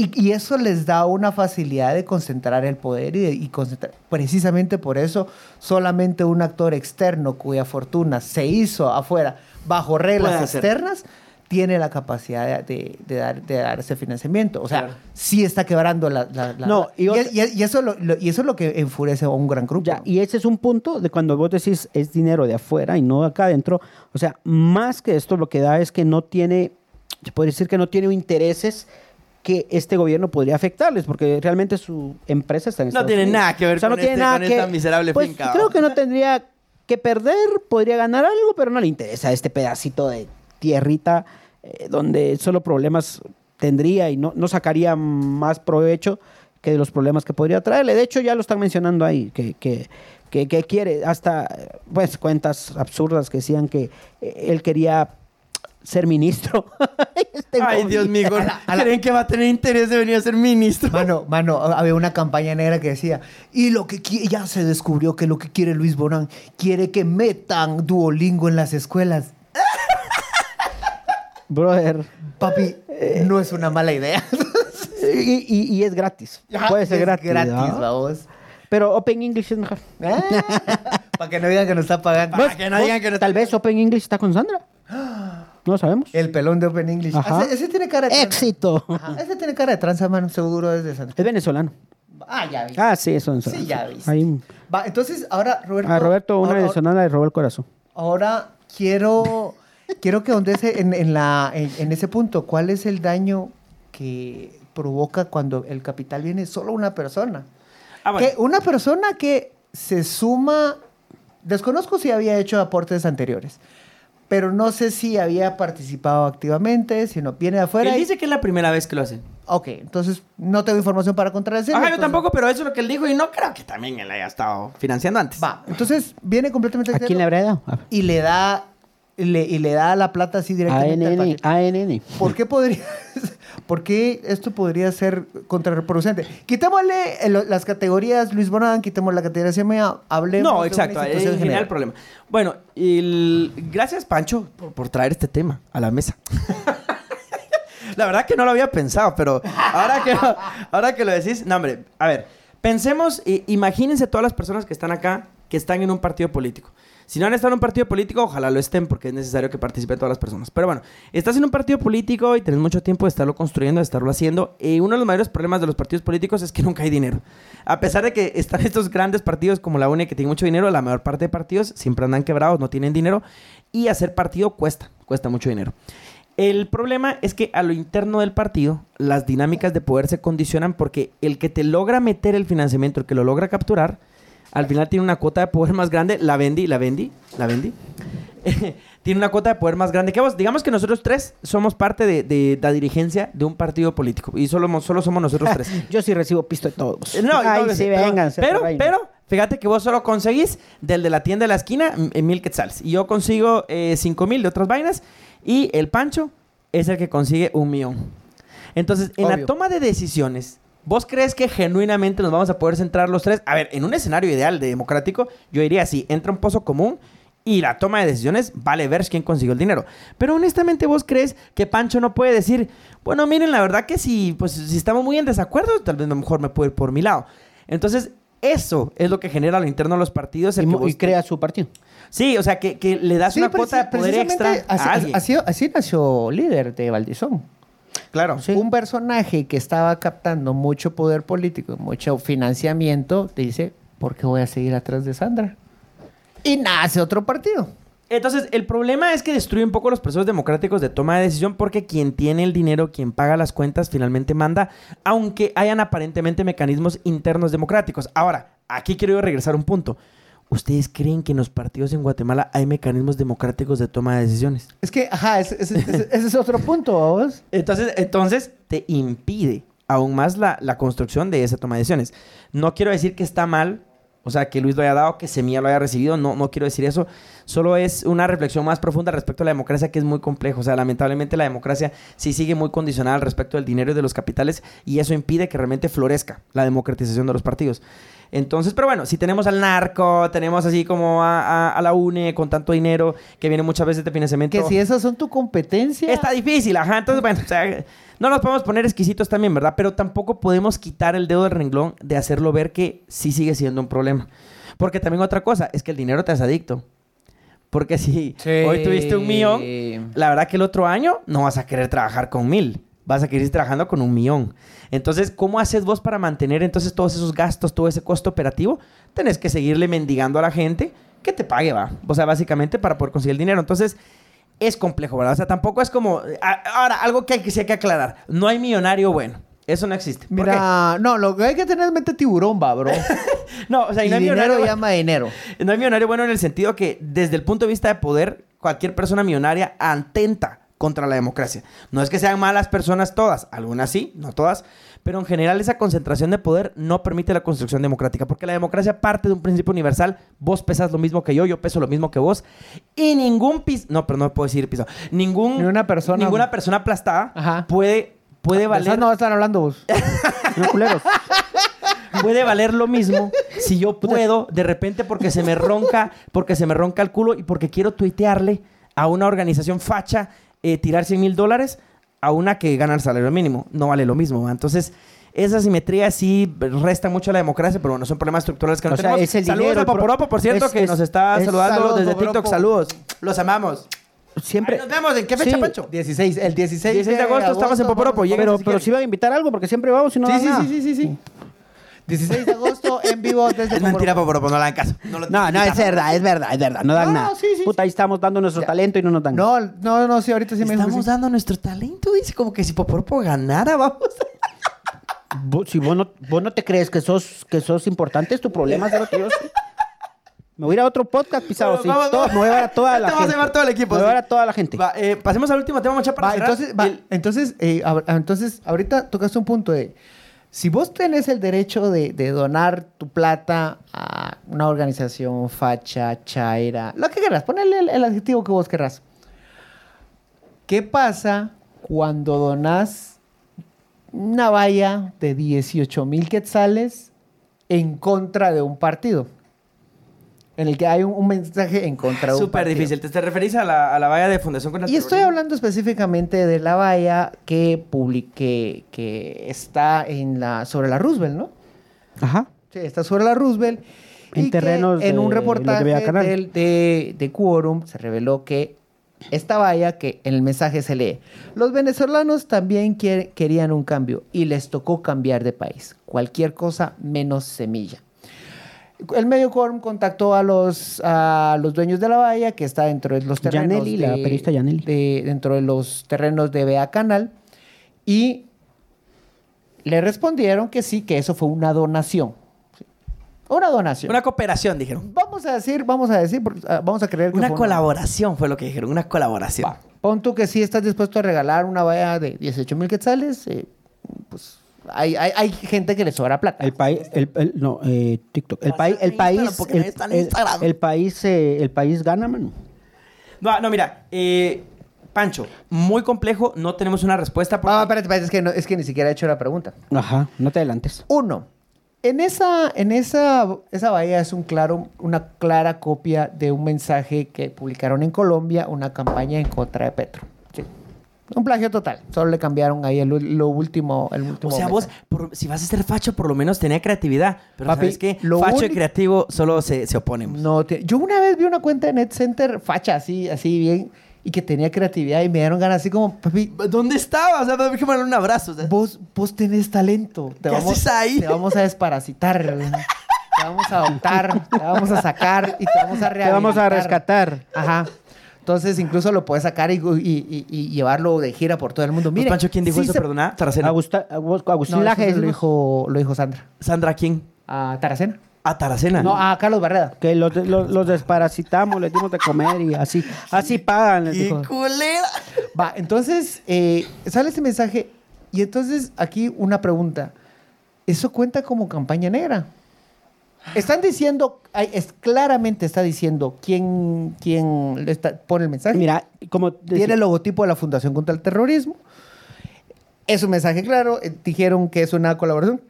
Speaker 2: Y, y eso les da una facilidad de concentrar el poder y, de- y concentrar. Precisamente por eso, solamente un actor externo cuya fortuna se hizo afuera bajo reglas externas tiene la capacidad de, de- de dar, de dar ese financiamiento. O sea,
Speaker 3: Claro.
Speaker 2: sí está quebrando la... la- la-
Speaker 1: No, y
Speaker 2: y,
Speaker 1: otra-
Speaker 2: y- y eso lo, lo- y eso es lo que enfurece a un gran grupo.
Speaker 1: Ya, y ese es un punto de cuando vos decís es dinero de afuera y no de acá adentro. O sea, más que esto, lo que da es que no tiene, se puede decir que no tiene intereses que este gobierno podría afectarles, porque realmente su empresa está en
Speaker 3: No
Speaker 1: Estados
Speaker 3: tiene
Speaker 1: Unidos.
Speaker 3: nada que ver
Speaker 1: O sea, no
Speaker 3: con
Speaker 1: tiene
Speaker 3: este-
Speaker 1: nada
Speaker 3: con
Speaker 1: que-
Speaker 3: esta miserable
Speaker 1: pues,
Speaker 3: finca,
Speaker 1: Creo que no tendría que perder, podría ganar algo, pero no le interesa este pedacito de tierrita eh, donde solo problemas tendría y no, no sacaría más provecho que de los problemas que podría traerle. De hecho, ya lo están mencionando ahí, que, que, que, que quiere, hasta pues cuentas absurdas que decían que eh, él quería ser ministro. [laughs] Este
Speaker 3: Ay. Dios mío. ¿Creen que va a tener interés de venir a ser ministro?
Speaker 2: Mano, mano, había una campaña negra que decía, y lo que ya se descubrió que lo que quiere Luis Borán, quiere que metan Duolingo en las escuelas. [laughs]
Speaker 1: Brother.
Speaker 2: Papi, no es una mala idea. [laughs]
Speaker 1: Y, y- y es gratis. Puede ser
Speaker 2: Es
Speaker 1: gratis.
Speaker 2: gratis,
Speaker 1: ¿no?
Speaker 2: vamos.
Speaker 1: Pero Open English es mejor.
Speaker 2: Para que no digan que nos está pagando.
Speaker 3: Para que no digan que no
Speaker 1: Tal vez Open English está con Sandra. [gasps] [gasps] No lo sabemos.
Speaker 2: El pelón de Open English.
Speaker 1: Ajá.
Speaker 2: Ese, ese tiene cara de tranza.
Speaker 1: Éxito.
Speaker 2: Ajá, Ese tiene cara de tranza, mano. Seguro es de Santa.
Speaker 1: Es venezolano.
Speaker 2: Ah, ya vi.
Speaker 1: Ah, sí, eso es.
Speaker 2: Sí, ya viste.
Speaker 1: Ahí.
Speaker 2: Va, entonces, ahora, Roberto.
Speaker 1: A Roberto, una
Speaker 2: ahora-
Speaker 1: venezolana le robó el corazón.
Speaker 2: Ahora quiero, quiero que donde en, en, la, en, en ese punto, ¿cuál es el daño que provoca cuando el capital viene solo una persona?
Speaker 3: Ah, bueno.
Speaker 2: Que una persona que se suma, desconozco si había hecho aportes anteriores, pero no sé si había participado activamente, si no viene de afuera.
Speaker 3: Él
Speaker 2: y-
Speaker 3: dice que es la primera vez que lo hace.
Speaker 2: Ok, entonces no tengo información para contradecir.
Speaker 3: Ajá, yo
Speaker 2: entonces-
Speaker 3: tampoco, pero eso es lo que él dijo y no creo que también él haya estado financiando antes.
Speaker 2: Va, entonces viene completamente
Speaker 1: ¿A quién le habrá dado?
Speaker 2: Y le da, le, y le da la plata así directamente
Speaker 1: ANN. ANN.
Speaker 2: ¿Por qué podría, [laughs] por qué esto podría ser contraproducente? Quitémosle el- las categorías Luis Bonán, quitemos la categoría CMA, hablemos
Speaker 3: No,
Speaker 2: de una
Speaker 3: exacto, es
Speaker 2: institución
Speaker 3: genial
Speaker 2: general.
Speaker 3: el problema. Bueno, el- gracias Pancho por, por traer este tema a la mesa. [laughs] La verdad que no lo había pensado, pero ahora que, lo- ahora que lo decís, no, hombre, a ver, pensemos, imagínense todas las personas que están acá, que están en un partido político. Si no han estado en un partido político, ojalá lo estén, porque es necesario que participen todas las personas. Pero bueno, estás en un partido político y tenés mucho tiempo de estarlo construyendo, de estarlo haciendo. Y uno de los mayores problemas de los partidos políticos es que [laughs] nunca hay dinero. A pesar de que están estos grandes partidos como la UNE que tienen mucho dinero, la mayor parte de partidos siempre andan quebrados, no tienen dinero. Y hacer partido cuesta, cuesta mucho dinero. El problema es que a lo interno del partido, las dinámicas de poder se condicionan porque el que te logra meter el financiamiento, el que lo logra capturar, al final tiene una cuota de poder más grande. La vendí, la vendí, la vendí. [laughs] tiene una cuota de poder más grande que vos. Digamos que nosotros tres somos parte de, de la dirigencia de un partido político y solo, solo somos nosotros tres. [laughs]
Speaker 1: Yo sí recibo pisto de todos. [laughs]
Speaker 3: No,
Speaker 1: Ay,
Speaker 3: no,
Speaker 1: sí, vénganse.
Speaker 3: Pero, pero, fíjate que vos solo conseguís del de la tienda de la esquina eh, mil quetzales. Y yo consigo eh, cinco mil de otras vainas. Y el Pancho es el que consigue un millón. Entonces, en la toma de decisiones, ¿vos crees que genuinamente nos vamos a poder centrar los tres? A ver, en un escenario ideal de democrático, yo diría así, entra un pozo común y la toma de decisiones vale ver quién consiguió el dinero. Pero honestamente, ¿vos crees que Pancho no puede decir, bueno, miren, la verdad que si, pues, si estamos muy en desacuerdo, tal vez mejor me puedo ir por mi lado? Entonces, eso es lo que genera a lo interno de los partidos.
Speaker 1: Y,
Speaker 3: El que
Speaker 1: mo-
Speaker 3: vos-
Speaker 1: y crea su partido.
Speaker 3: Sí, o sea, que, que le das
Speaker 2: Sí,
Speaker 3: una cuota de poder extra
Speaker 2: así,
Speaker 3: a alguien.
Speaker 2: así- así nació líder de Valdizón.
Speaker 3: Claro.
Speaker 2: Un personaje que estaba captando mucho poder político, mucho financiamiento, te dice, ¿por qué voy a seguir atrás de Sandra? Y nace otro partido.
Speaker 3: Entonces, el problema es que destruye un poco los procesos democráticos de toma de decisión porque quien tiene el dinero, quien paga las cuentas, finalmente manda, aunque hayan aparentemente mecanismos internos democráticos. Ahora, aquí quiero yo regresar a un punto. ¿Ustedes creen que en los partidos en Guatemala hay mecanismos democráticos de toma de decisiones?
Speaker 2: Es que, ajá, ese, ese- ese- ese es otro punto, vos. [laughs]
Speaker 3: Entonces, entonces te impide aún más la, la construcción de esa toma de decisiones. No quiero decir que está mal, o sea, que Luis lo haya dado, que Semilla lo haya recibido, no, no quiero decir eso. Solo es una reflexión más profunda respecto a la democracia que es muy complejo. O sea, lamentablemente la democracia sí sigue muy condicionada al respecto del dinero y de los capitales y eso impide que realmente florezca la democratización de los partidos. Entonces, pero bueno, si tenemos al narco, tenemos así como a, a- a la UNE con tanto dinero que viene muchas veces de financiamiento.
Speaker 2: Que si esas son tu competencia.
Speaker 3: Está difícil, ajá. Entonces, bueno, o sea, no nos podemos poner exquisitos también, ¿verdad? Pero tampoco podemos quitar el dedo del renglón de hacerlo ver que sí sigue siendo un problema. Porque también otra cosa es que el dinero te hace adicto. Porque si
Speaker 2: Sí.
Speaker 3: hoy tuviste un millón, la verdad que el otro año no vas a querer trabajar con mil. Vas a querer ir trabajando con un millón. Entonces, ¿cómo haces vos para mantener entonces todos esos gastos, todo ese costo operativo? Tenés que seguirle mendigando a la gente que te pague, va. O sea, básicamente para poder conseguir el dinero. Entonces, es complejo, ¿verdad? O sea, tampoco es como... Ahora, algo que, hay que sí hay que aclarar. No hay millonario bueno. Eso no existe. ¿Por
Speaker 2: Mira, no, lo que hay que tener es mente tiburón, va, bro. [laughs]
Speaker 3: No, o sea,
Speaker 2: y
Speaker 3: no hay
Speaker 2: dinero
Speaker 3: millonario bueno.
Speaker 2: llama dinero.
Speaker 3: No hay millonario bueno en el sentido que desde el punto de vista de poder, cualquier persona millonaria atenta contra la democracia. No es que sean malas personas todas, algunas sí, no todas, pero en general esa concentración de poder no permite la construcción democrática, porque la democracia parte de un principio universal, vos pesas lo mismo que yo, yo peso lo mismo que vos, y ningún pis... No, pero no puedo decir piso. Ningún...
Speaker 2: Ni una persona-
Speaker 3: Ninguna persona aplastada
Speaker 2: Ajá.
Speaker 3: puede, puede
Speaker 2: De
Speaker 3: valer
Speaker 2: esas no vas a estar hablando vos. [laughs]
Speaker 1: Culeros.
Speaker 3: puede valer lo mismo si yo puedo, de repente porque se me ronca, porque se me ronca el culo y porque quiero tuitearle a una organización facha eh, tirar 100 mil dólares a una que gana el salario mínimo. No vale lo mismo. ¿va? Entonces, esa simetría sí resta mucho a la democracia, pero bueno, son problemas estructurales que no
Speaker 1: O sea,
Speaker 3: tenemos.
Speaker 1: es el
Speaker 3: Saludos
Speaker 1: dinero,
Speaker 3: a Poporopo, por cierto,
Speaker 1: es-
Speaker 3: que
Speaker 1: es-
Speaker 3: nos está
Speaker 1: es-
Speaker 3: saludando
Speaker 2: saludos,
Speaker 3: desde
Speaker 2: Poporopo.
Speaker 3: TikTok. Saludos. Los amamos.
Speaker 1: Siempre.
Speaker 3: Ahí nos vemos. ¿En qué fecha,
Speaker 1: Sí.
Speaker 3: Pancho?
Speaker 2: 16, el 16,
Speaker 3: 16 de agosto estamos en Poporopo,
Speaker 1: Pero,
Speaker 3: si
Speaker 1: pero si van a invitar algo, porque siempre vamos y no
Speaker 2: Sí, sí,
Speaker 1: nada.
Speaker 2: sí, sí, sí, sí. 16 de agosto en vivo desde
Speaker 3: Es mentira,
Speaker 2: Poporopo.
Speaker 3: Poporopo, no le hagan caso. No, lo-
Speaker 1: No, no, es verdad, es verdad, es verdad. No dan
Speaker 2: No,
Speaker 1: nada.
Speaker 2: sí, sí,
Speaker 1: Puta, ahí estamos dando nuestro
Speaker 2: Ya.
Speaker 1: talento y no nos dan
Speaker 2: No, no, no, sí, ahorita sí me dijo que
Speaker 3: Estamos
Speaker 2: sí.
Speaker 3: dando nuestro talento, dice, como que si Poporopo ganara, vamos.
Speaker 1: Vos- Si vos no, vos no te crees que sos, que sos importante, es tu problema, lo que yo sé. Me voy a ir a otro podcast, pisado.
Speaker 3: Bueno,
Speaker 1: sí.
Speaker 3: vamos,
Speaker 1: Todo-
Speaker 3: vamos.
Speaker 1: me voy a llevar a toda la
Speaker 3: te
Speaker 1: gente.
Speaker 3: vamos a llevar todo el equipo,
Speaker 1: Me voy a
Speaker 3: sí.
Speaker 1: llevar a toda la gente.
Speaker 3: Va, eh, pasemos al último tema, mucha para
Speaker 2: Va,
Speaker 3: cerrar.
Speaker 2: entonces, va,
Speaker 3: El-
Speaker 2: entonces, eh, entonces, ahorita tocaste un punto de, si vos tenés el derecho de, donar tu plata a una organización facha, chaira, lo que querrás, ponle el, el adjetivo que vos querrás. ¿Qué pasa cuando donás una valla de 18 mil quetzales en contra de un partido? En el que hay un, un mensaje en contra de un
Speaker 3: Súper difícil. ¿Te, te referís a la, a la valla de Fundación contra el
Speaker 2: Y estoy hablando específicamente de la valla que publiqué, que está en la, sobre la Roosevelt, ¿no?
Speaker 1: Ajá.
Speaker 2: Sí, está sobre la Roosevelt.
Speaker 1: En
Speaker 2: y que
Speaker 1: terrenos
Speaker 2: en
Speaker 1: de
Speaker 2: un
Speaker 1: de
Speaker 2: reportaje
Speaker 1: Vía Canal.
Speaker 2: del- de, de Quorum se reveló que esta valla, que en el mensaje se lee, los venezolanos también querían un cambio y les tocó cambiar de país. Cualquier cosa menos semilla. El medio Quorum contactó a los, a los dueños de la valla, que está dentro de los terrenos.
Speaker 1: Yaneli, la
Speaker 2: de-
Speaker 1: periodista Yaneli.
Speaker 2: de- dentro de los terrenos de Bea Canal. Y le respondieron que sí, que eso fue una donación. Una donación.
Speaker 3: Una cooperación, dijeron.
Speaker 2: Vamos a decir, vamos a decir, ah, vamos a creer que
Speaker 3: Una
Speaker 2: fue
Speaker 3: colaboración fue lo que dijeron, una colaboración.
Speaker 2: Va. Pon tú que sí estás dispuesto a regalar una valla de 18 mil quetzales, eh, pues hay, hay, hay gente que le sobra plata.
Speaker 1: El país, el, el- no, eh, TikTok. El país, el país, el, país, eh, el país gana, mano.
Speaker 3: No, no, mira, eh, Pancho, muy complejo, no tenemos una respuesta. Porque...
Speaker 2: Ah, espérate, espérate, es que, no- es que ni siquiera he hecho la pregunta.
Speaker 1: Ajá, no te adelantes.
Speaker 2: Uno, en esa, en esa, esa bahía es un claro, una clara copia de un mensaje que publicaron en Colombia, una campaña en contra de Petro. Un plagio total. Solo le cambiaron ahí el, lo último, el último
Speaker 3: O sea, vos, por- si vas a ser facho, por lo menos tenía creatividad. Pero
Speaker 2: Papi,
Speaker 3: ¿sabes qué?
Speaker 2: lo
Speaker 3: Facho y creativo solo se, se oponen.
Speaker 2: No, te- yo una vez vi una cuenta de Net Center facha, así, así bien, y que tenía creatividad y me dieron ganas así como, papi,
Speaker 3: ¿Dónde estaba? O sea, me que mandar un abrazo. o sea.
Speaker 2: vos, vos tenés talento. Te
Speaker 3: ¿Qué haces ahí?
Speaker 2: Te vamos a desparasitar. [laughs] te vamos a adoptar, te vamos a sacar y te vamos a
Speaker 1: Te vamos a
Speaker 2: rehabilitar.
Speaker 1: rescatar.
Speaker 2: Ajá. Entonces, incluso lo puedes sacar y, y- y- y llevarlo de gira por todo el mundo.
Speaker 3: Pues,
Speaker 2: Mire,
Speaker 3: Pancho, ¿quién dijo
Speaker 2: sí
Speaker 3: eso?
Speaker 2: se-
Speaker 3: Perdona, Taracena.
Speaker 1: Agus- Agustín
Speaker 2: No,
Speaker 1: Laje
Speaker 2: lo dijo, lo dijo Sandra.
Speaker 3: Sandra, ¿quién?
Speaker 2: A Taracena.
Speaker 3: A Taracena.
Speaker 2: No, a Carlos Barreda.
Speaker 1: que los, los, los desparasitamos, les dimos de comer y así, así pagan. les
Speaker 3: ¡Qué
Speaker 1: dijo.
Speaker 3: culera!
Speaker 2: Va, entonces eh, sale este mensaje y entonces aquí una pregunta. ¿Eso cuenta como campaña negra? Están diciendo, es, claramente está diciendo quién, quién le está- pone el mensaje.
Speaker 1: Mira, como decía-
Speaker 2: Tiene el logotipo de la Fundación contra el Terrorismo. Es un mensaje claro. eh, Dijeron que es una colaboración.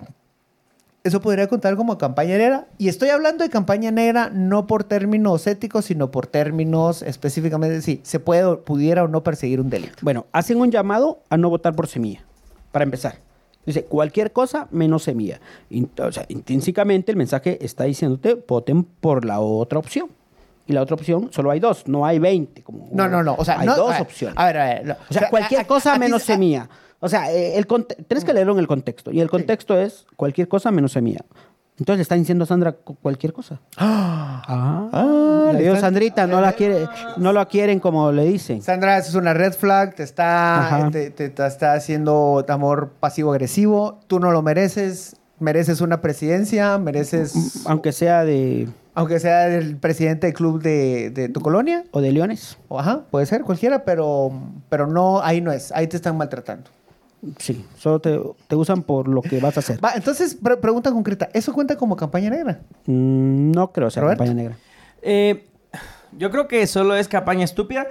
Speaker 2: Eso podría contar como campaña negra. Y estoy hablando de campaña negra no por términos éticos, sino por términos específicamente, si se puede, pudiera o no perseguir un delito.
Speaker 1: Bueno, hacen un llamado a no votar por semilla, para empezar. Dice, cualquier cosa menos semilla. O sea, intrínsecamente el mensaje está diciéndote, voten por la otra opción. Y la otra opción, solo hay dos, no hay 20. Como,
Speaker 2: No, no, no. O sea,
Speaker 1: hay
Speaker 2: no-
Speaker 1: dos
Speaker 2: a ver,
Speaker 1: opciones.
Speaker 2: A ver, a ver. no.
Speaker 1: o sea, cualquier
Speaker 2: a-
Speaker 1: cosa
Speaker 2: a
Speaker 1: menos semilla. O sea, eh, el tienes que leerlo en el contexto. Y el contexto es cualquier cosa menos semilla. Entonces le está diciendo a Sandra cu- cualquier cosa. Ah,
Speaker 2: Ah,
Speaker 1: le
Speaker 2: le
Speaker 1: digo
Speaker 2: están-
Speaker 1: Sandrita, no la quiere, no la quieren como le dicen.
Speaker 2: Sandra, eso es una red flag, te está, te, te- te está haciendo amor pasivo-agresivo, tú no lo mereces, mereces una presidencia, mereces,
Speaker 1: Aunque sea de
Speaker 2: aunque sea el presidente del club de, de tu colonia,
Speaker 1: o de leones.
Speaker 2: ajá, puede ser cualquiera, pero, pero no, ahí no es, ahí te están maltratando.
Speaker 1: Sí, solo te, te usan por lo que vas a hacer.
Speaker 2: Va, entonces, pre- pregunta concreta, ¿eso cuenta como campaña negra?
Speaker 1: Mm, no creo sea campaña negra.
Speaker 3: Eh, yo creo que solo es campaña estúpida.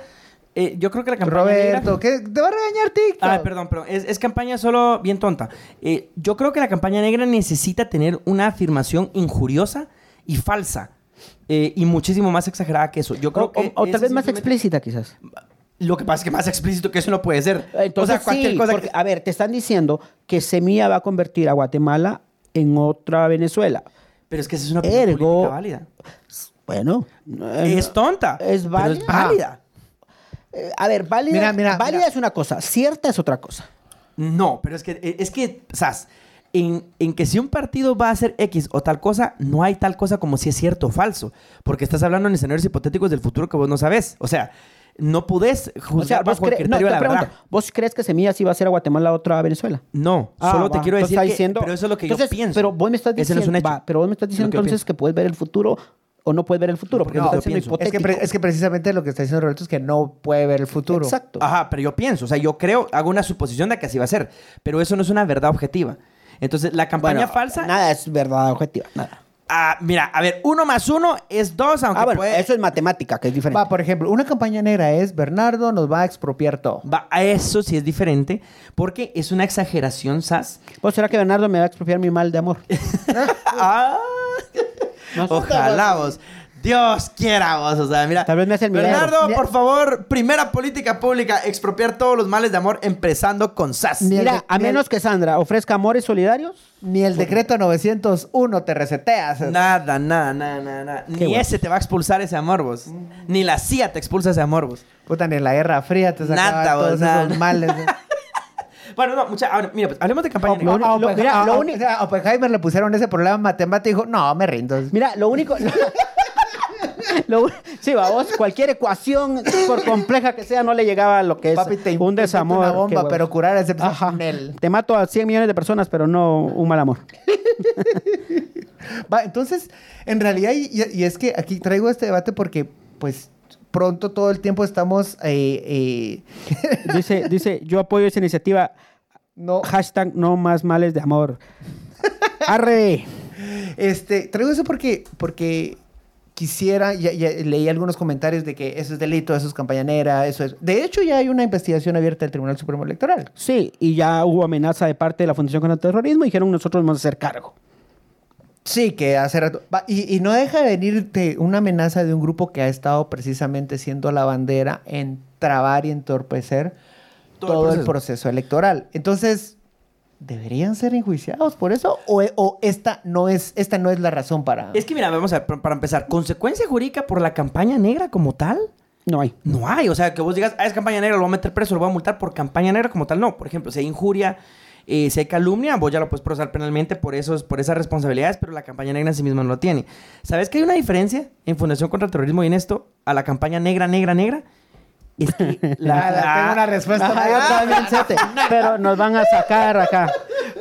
Speaker 3: Eh, yo creo que la campaña
Speaker 2: Roberto,
Speaker 3: negra...
Speaker 2: ¿qué? Te va a regañar TikTok.
Speaker 3: Ah, perdón, perdón. Es, es campaña solo bien tonta. Eh, yo creo que la campaña negra necesita tener una afirmación injuriosa y falsa. eh, y muchísimo más exagerada que eso. Yo creo
Speaker 1: O,
Speaker 3: que
Speaker 1: o- o tal vez más explícita, quizás.
Speaker 3: Lo que pasa es que más explícito que eso no puede ser.
Speaker 1: Entonces,
Speaker 3: o sea, cualquier
Speaker 1: sí,
Speaker 3: cosa
Speaker 1: porque,
Speaker 3: que...
Speaker 1: a ver, te están diciendo que Semilla va a convertir a Guatemala en otra Venezuela.
Speaker 3: Pero es que esa es una opinión
Speaker 1: Ergo-
Speaker 3: política válida.
Speaker 1: Bueno, eh,
Speaker 3: Es tonta.
Speaker 1: Es
Speaker 3: pero
Speaker 1: válida.
Speaker 3: es válida.
Speaker 1: eh, a ver, válida,
Speaker 2: Mira, mira,
Speaker 1: válida
Speaker 2: mira.
Speaker 1: es una cosa, cierta es otra cosa.
Speaker 3: No, pero es que, eh, es que, Sas, en, en que si un partido va a hacer X o tal cosa, no hay tal cosa como si es cierto o falso. Porque estás hablando en escenarios hipotéticos del futuro que vos no sabes. O sea, no podés
Speaker 1: O
Speaker 3: juzgar
Speaker 1: sea,
Speaker 3: bajo el
Speaker 1: cre- no,
Speaker 3: de la
Speaker 1: pregunto,
Speaker 3: verdad.
Speaker 1: ¿vos crees que Semilla sí va a hacer a Guatemala otra Venezuela?
Speaker 3: No,
Speaker 1: Ah,
Speaker 3: solo te quiero decir que,
Speaker 1: diciendo-
Speaker 3: pero eso es lo que
Speaker 1: entonces,
Speaker 3: yo pienso.
Speaker 1: Pero vos me estás
Speaker 3: Ese no
Speaker 1: diciendo,
Speaker 3: es
Speaker 1: va, pero vos me estás
Speaker 3: Es
Speaker 1: diciendo entonces que puedes ver el futuro o no puedes ver el futuro, porque
Speaker 3: No, yo
Speaker 1: diciendo.
Speaker 2: Es que, es que precisamente lo que está diciendo Roberto es que no puede ver el futuro.
Speaker 1: Exacto.
Speaker 3: Ajá, pero yo pienso, o sea, yo creo, hago una suposición de que así va a ser, pero eso no es una verdad objetiva. Entonces, la campaña
Speaker 1: Bueno,
Speaker 3: falsa...
Speaker 1: Nada es verdad objetiva, nada.
Speaker 3: Ah, mira, a ver, uno más uno es dos, aunque
Speaker 1: Ah, bueno,
Speaker 3: puede-
Speaker 1: eso es matemática, que es diferente.
Speaker 2: Va, por ejemplo, una campaña negra es Bernardo nos va a expropiar todo.
Speaker 3: Va, a eso sí es diferente, porque es una exageración, ¿sas?
Speaker 1: ¿Vos será que Bernardo me va a expropiar mi mal de amor? [laughs]
Speaker 3: ah,
Speaker 1: No sé.
Speaker 3: Ojalá vos. Dios quiera vos. O sea, mira.
Speaker 1: Tal vez me hace el.
Speaker 3: Bernardo,
Speaker 2: Mira-
Speaker 3: por favor, primera política pública, expropiar todos los males de amor, empezando con SAS.
Speaker 1: Mira, a
Speaker 2: el-
Speaker 1: menos que Sandra ofrezca amores solidarios.
Speaker 2: Ni el decreto 901 te reseteas.
Speaker 3: Nada, nada, nada, nada, nada. Ni
Speaker 1: bueno.
Speaker 3: ese te va a expulsar ese amor, vos. Ni la CIA te expulsa ese amor, vos.
Speaker 2: Puta, ni en la Guerra Fría te sacaban
Speaker 3: Nada,
Speaker 2: todos
Speaker 3: vos, nada.
Speaker 2: esos males. ¿no? [laughs]
Speaker 3: Bueno, no, mucha. ahora, mira, pues, hablemos de campaña
Speaker 1: lo
Speaker 2: A Oppen-
Speaker 1: mira, lo único-
Speaker 2: a Oppenheimer le pusieron ese problema matemático y dijo, no, me rindo.
Speaker 1: Mira, lo único. [laughs] lo sí, vamos, cualquier ecuación, por compleja que sea, no le llegaba a lo que es
Speaker 2: Papi, te
Speaker 1: un desamor.
Speaker 2: una bomba, pero curar ese. Nel.
Speaker 1: Te mato a 100 millones de personas, pero no un mal amor.
Speaker 2: Va, entonces, en realidad, y, y es que aquí traigo este debate porque, pues, pronto todo el tiempo estamos... eh, eh, [laughs]
Speaker 1: Dice, dice, yo apoyo esa iniciativa.
Speaker 2: no,
Speaker 1: Hashtag no más males de amor. Arre.
Speaker 2: Este, traigo eso porque, porque quisiera, ya, ya leí algunos comentarios de que eso es delito, eso es campaña negra, eso es... De hecho, ya hay una investigación abierta del Tribunal Supremo Electoral.
Speaker 1: Sí, y ya hubo amenaza de parte de la Fundación contra el Terrorismo y dijeron nosotros vamos a hacer cargo.
Speaker 2: Sí, que hace rato... y, y no deja de venir de una amenaza de un grupo que ha estado precisamente siendo la bandera en trabar y entorpecer
Speaker 3: Todo
Speaker 2: todo,
Speaker 3: el
Speaker 2: el proceso electoral. Entonces, ¿deberían ser enjuiciados por eso? ¿O, o esta, no es, esta no es la razón para...?
Speaker 3: Es que mira, vamos a ver, para empezar, consecuencia jurídica por la campaña negra como tal.
Speaker 1: No hay.
Speaker 3: No hay, o sea, que vos digas, ah, es campaña negra, lo voy a meter preso, lo voy a multar por campaña negra como tal, no. Por ejemplo, si hay injuria, eh, si hay calumnia, vos ya lo puedes procesar penalmente por, esos, por esas responsabilidades, pero la campaña negra en sí misma no lo tiene. ¿Sabes que hay una diferencia en Fundación contra el Terrorismo y en esto a la campaña negra, negra, negra? Es que [laughs] la...
Speaker 2: tengo una respuesta.
Speaker 1: Ajá, yo también, Sete, pero nos van a sacar acá.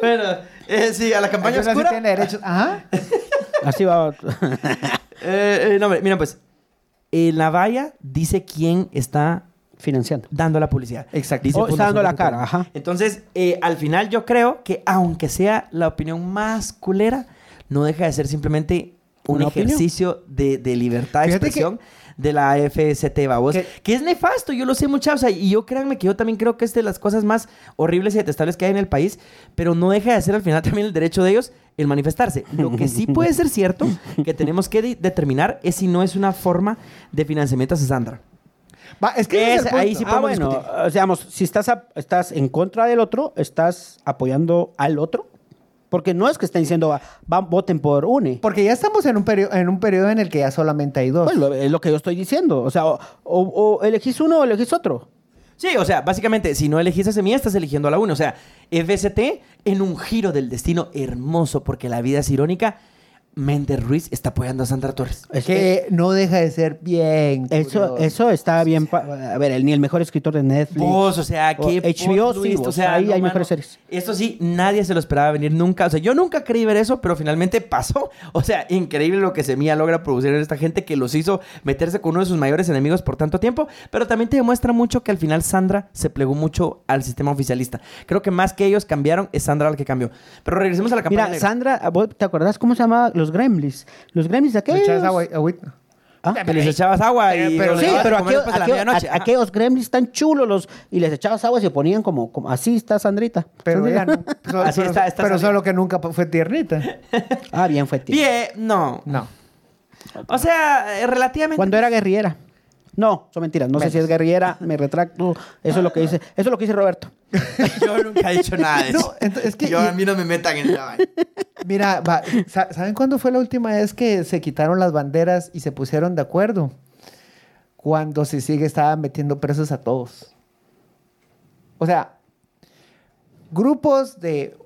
Speaker 3: Bueno, eh, sí, a la campaña
Speaker 2: sí
Speaker 3: oscura...
Speaker 2: tiene derechos. Ajá.
Speaker 1: Así va. [laughs]
Speaker 3: Eh, eh, no, hombre, mira, pues, en la valla dice quién está
Speaker 1: Financiando.
Speaker 3: dando la publicidad.
Speaker 2: Exacto.
Speaker 3: Dice
Speaker 1: O está dando la cara, ajá.
Speaker 3: Entonces, eh, al final yo creo que aunque sea la opinión más culera, no deja de ser simplemente un ejercicio de, de libertad de
Speaker 2: Fíjate
Speaker 3: expresión de la FST, babos.
Speaker 2: Que-
Speaker 3: Que, es nefasto, yo lo sé mucho. O sea, y yo créanme que yo también creo que es de las cosas más horribles y detestables que hay en el país, pero no deja de ser al final [laughs] también el derecho de ellos el manifestarse. Lo que sí puede ser cierto que tenemos que de- determinar es si no es una forma de financiamiento a Sandra.
Speaker 2: Va, es que es
Speaker 3: ahí sí
Speaker 1: Ah,
Speaker 3: podemos
Speaker 1: bueno,
Speaker 3: discutir.
Speaker 1: o sea, digamos, si estás, a- estás en contra del otro, estás apoyando al otro. Porque no es que estén diciendo, "Va- va- voten por UNE.
Speaker 2: Porque ya estamos en un, periodo, en un periodo en el que ya solamente hay dos.
Speaker 1: Pues lo- es lo que yo estoy diciendo. O sea, o, o- o elegís uno o elegís otro.
Speaker 3: Sí, o sea, básicamente, si no elegís a Semilla, estás eligiendo a la 1. O sea, FST en un giro del destino hermoso, porque la vida es irónica, Méndez Ruiz está apoyando a Sandra Torres.
Speaker 2: Es que no deja de ser bien.
Speaker 1: Eso,
Speaker 2: curioso.
Speaker 1: eso está bien. a ver, el- ni el mejor escritor de Netflix.
Speaker 3: Vos, o sea,
Speaker 1: O
Speaker 3: qué
Speaker 1: HBO sí,
Speaker 3: o sea,
Speaker 1: ahí
Speaker 3: no,
Speaker 1: hay
Speaker 3: mano.
Speaker 1: mejores series.
Speaker 3: Esto sí, nadie se lo esperaba venir nunca. O sea, yo nunca creí ver eso, pero finalmente pasó. [laughs] O sea, increíble lo que Semilla logra producir en esta gente que los hizo meterse con uno de sus mayores enemigos por tanto tiempo. Pero también te demuestra mucho que al final Sandra se plegó mucho al sistema oficialista. Creo que más que ellos cambiaron, es Sandra la que cambió. Pero regresemos a la campaña
Speaker 1: Mira,
Speaker 3: negra.
Speaker 1: Sandra, ¿vos ¿te acordás cómo se llamaba? Los Gremlins. Los Gremlins de
Speaker 2: Le
Speaker 1: aquellos.
Speaker 2: echas agua- agüita.
Speaker 1: ¿Ah?
Speaker 3: Que les echabas agua y...
Speaker 2: Pero
Speaker 3: los
Speaker 1: Sí, pero aquellos, aquellos- gremlins tan chulos los, y les echabas agua y se ponían como, como así está Sandrita.
Speaker 2: Pero,
Speaker 1: Sandrita.
Speaker 2: no- [laughs] solo,
Speaker 3: Así
Speaker 2: pero-
Speaker 3: está- está
Speaker 2: pero solo que nunca fue tiernita.
Speaker 1: Ah, bien fue tío.
Speaker 3: Bien, no.
Speaker 2: No.
Speaker 3: O sea, eh, relativamente...
Speaker 1: Cuando era guerrillera. No, son mentiras. No sé si es guerrillera, me retracto. Eso es lo que dice, eso es lo que dice Roberto. [laughs]
Speaker 3: Yo nunca he dicho nada de
Speaker 2: No,
Speaker 3: eso.
Speaker 2: es que-
Speaker 3: Yo,
Speaker 2: y-
Speaker 3: a mí no me metan en esa vaina.
Speaker 2: Mira, va, ¿saben cuándo fue la última vez que se quitaron las banderas y se pusieron de acuerdo? Cuando se sigue estaba metiendo presos a todos. O sea, grupos de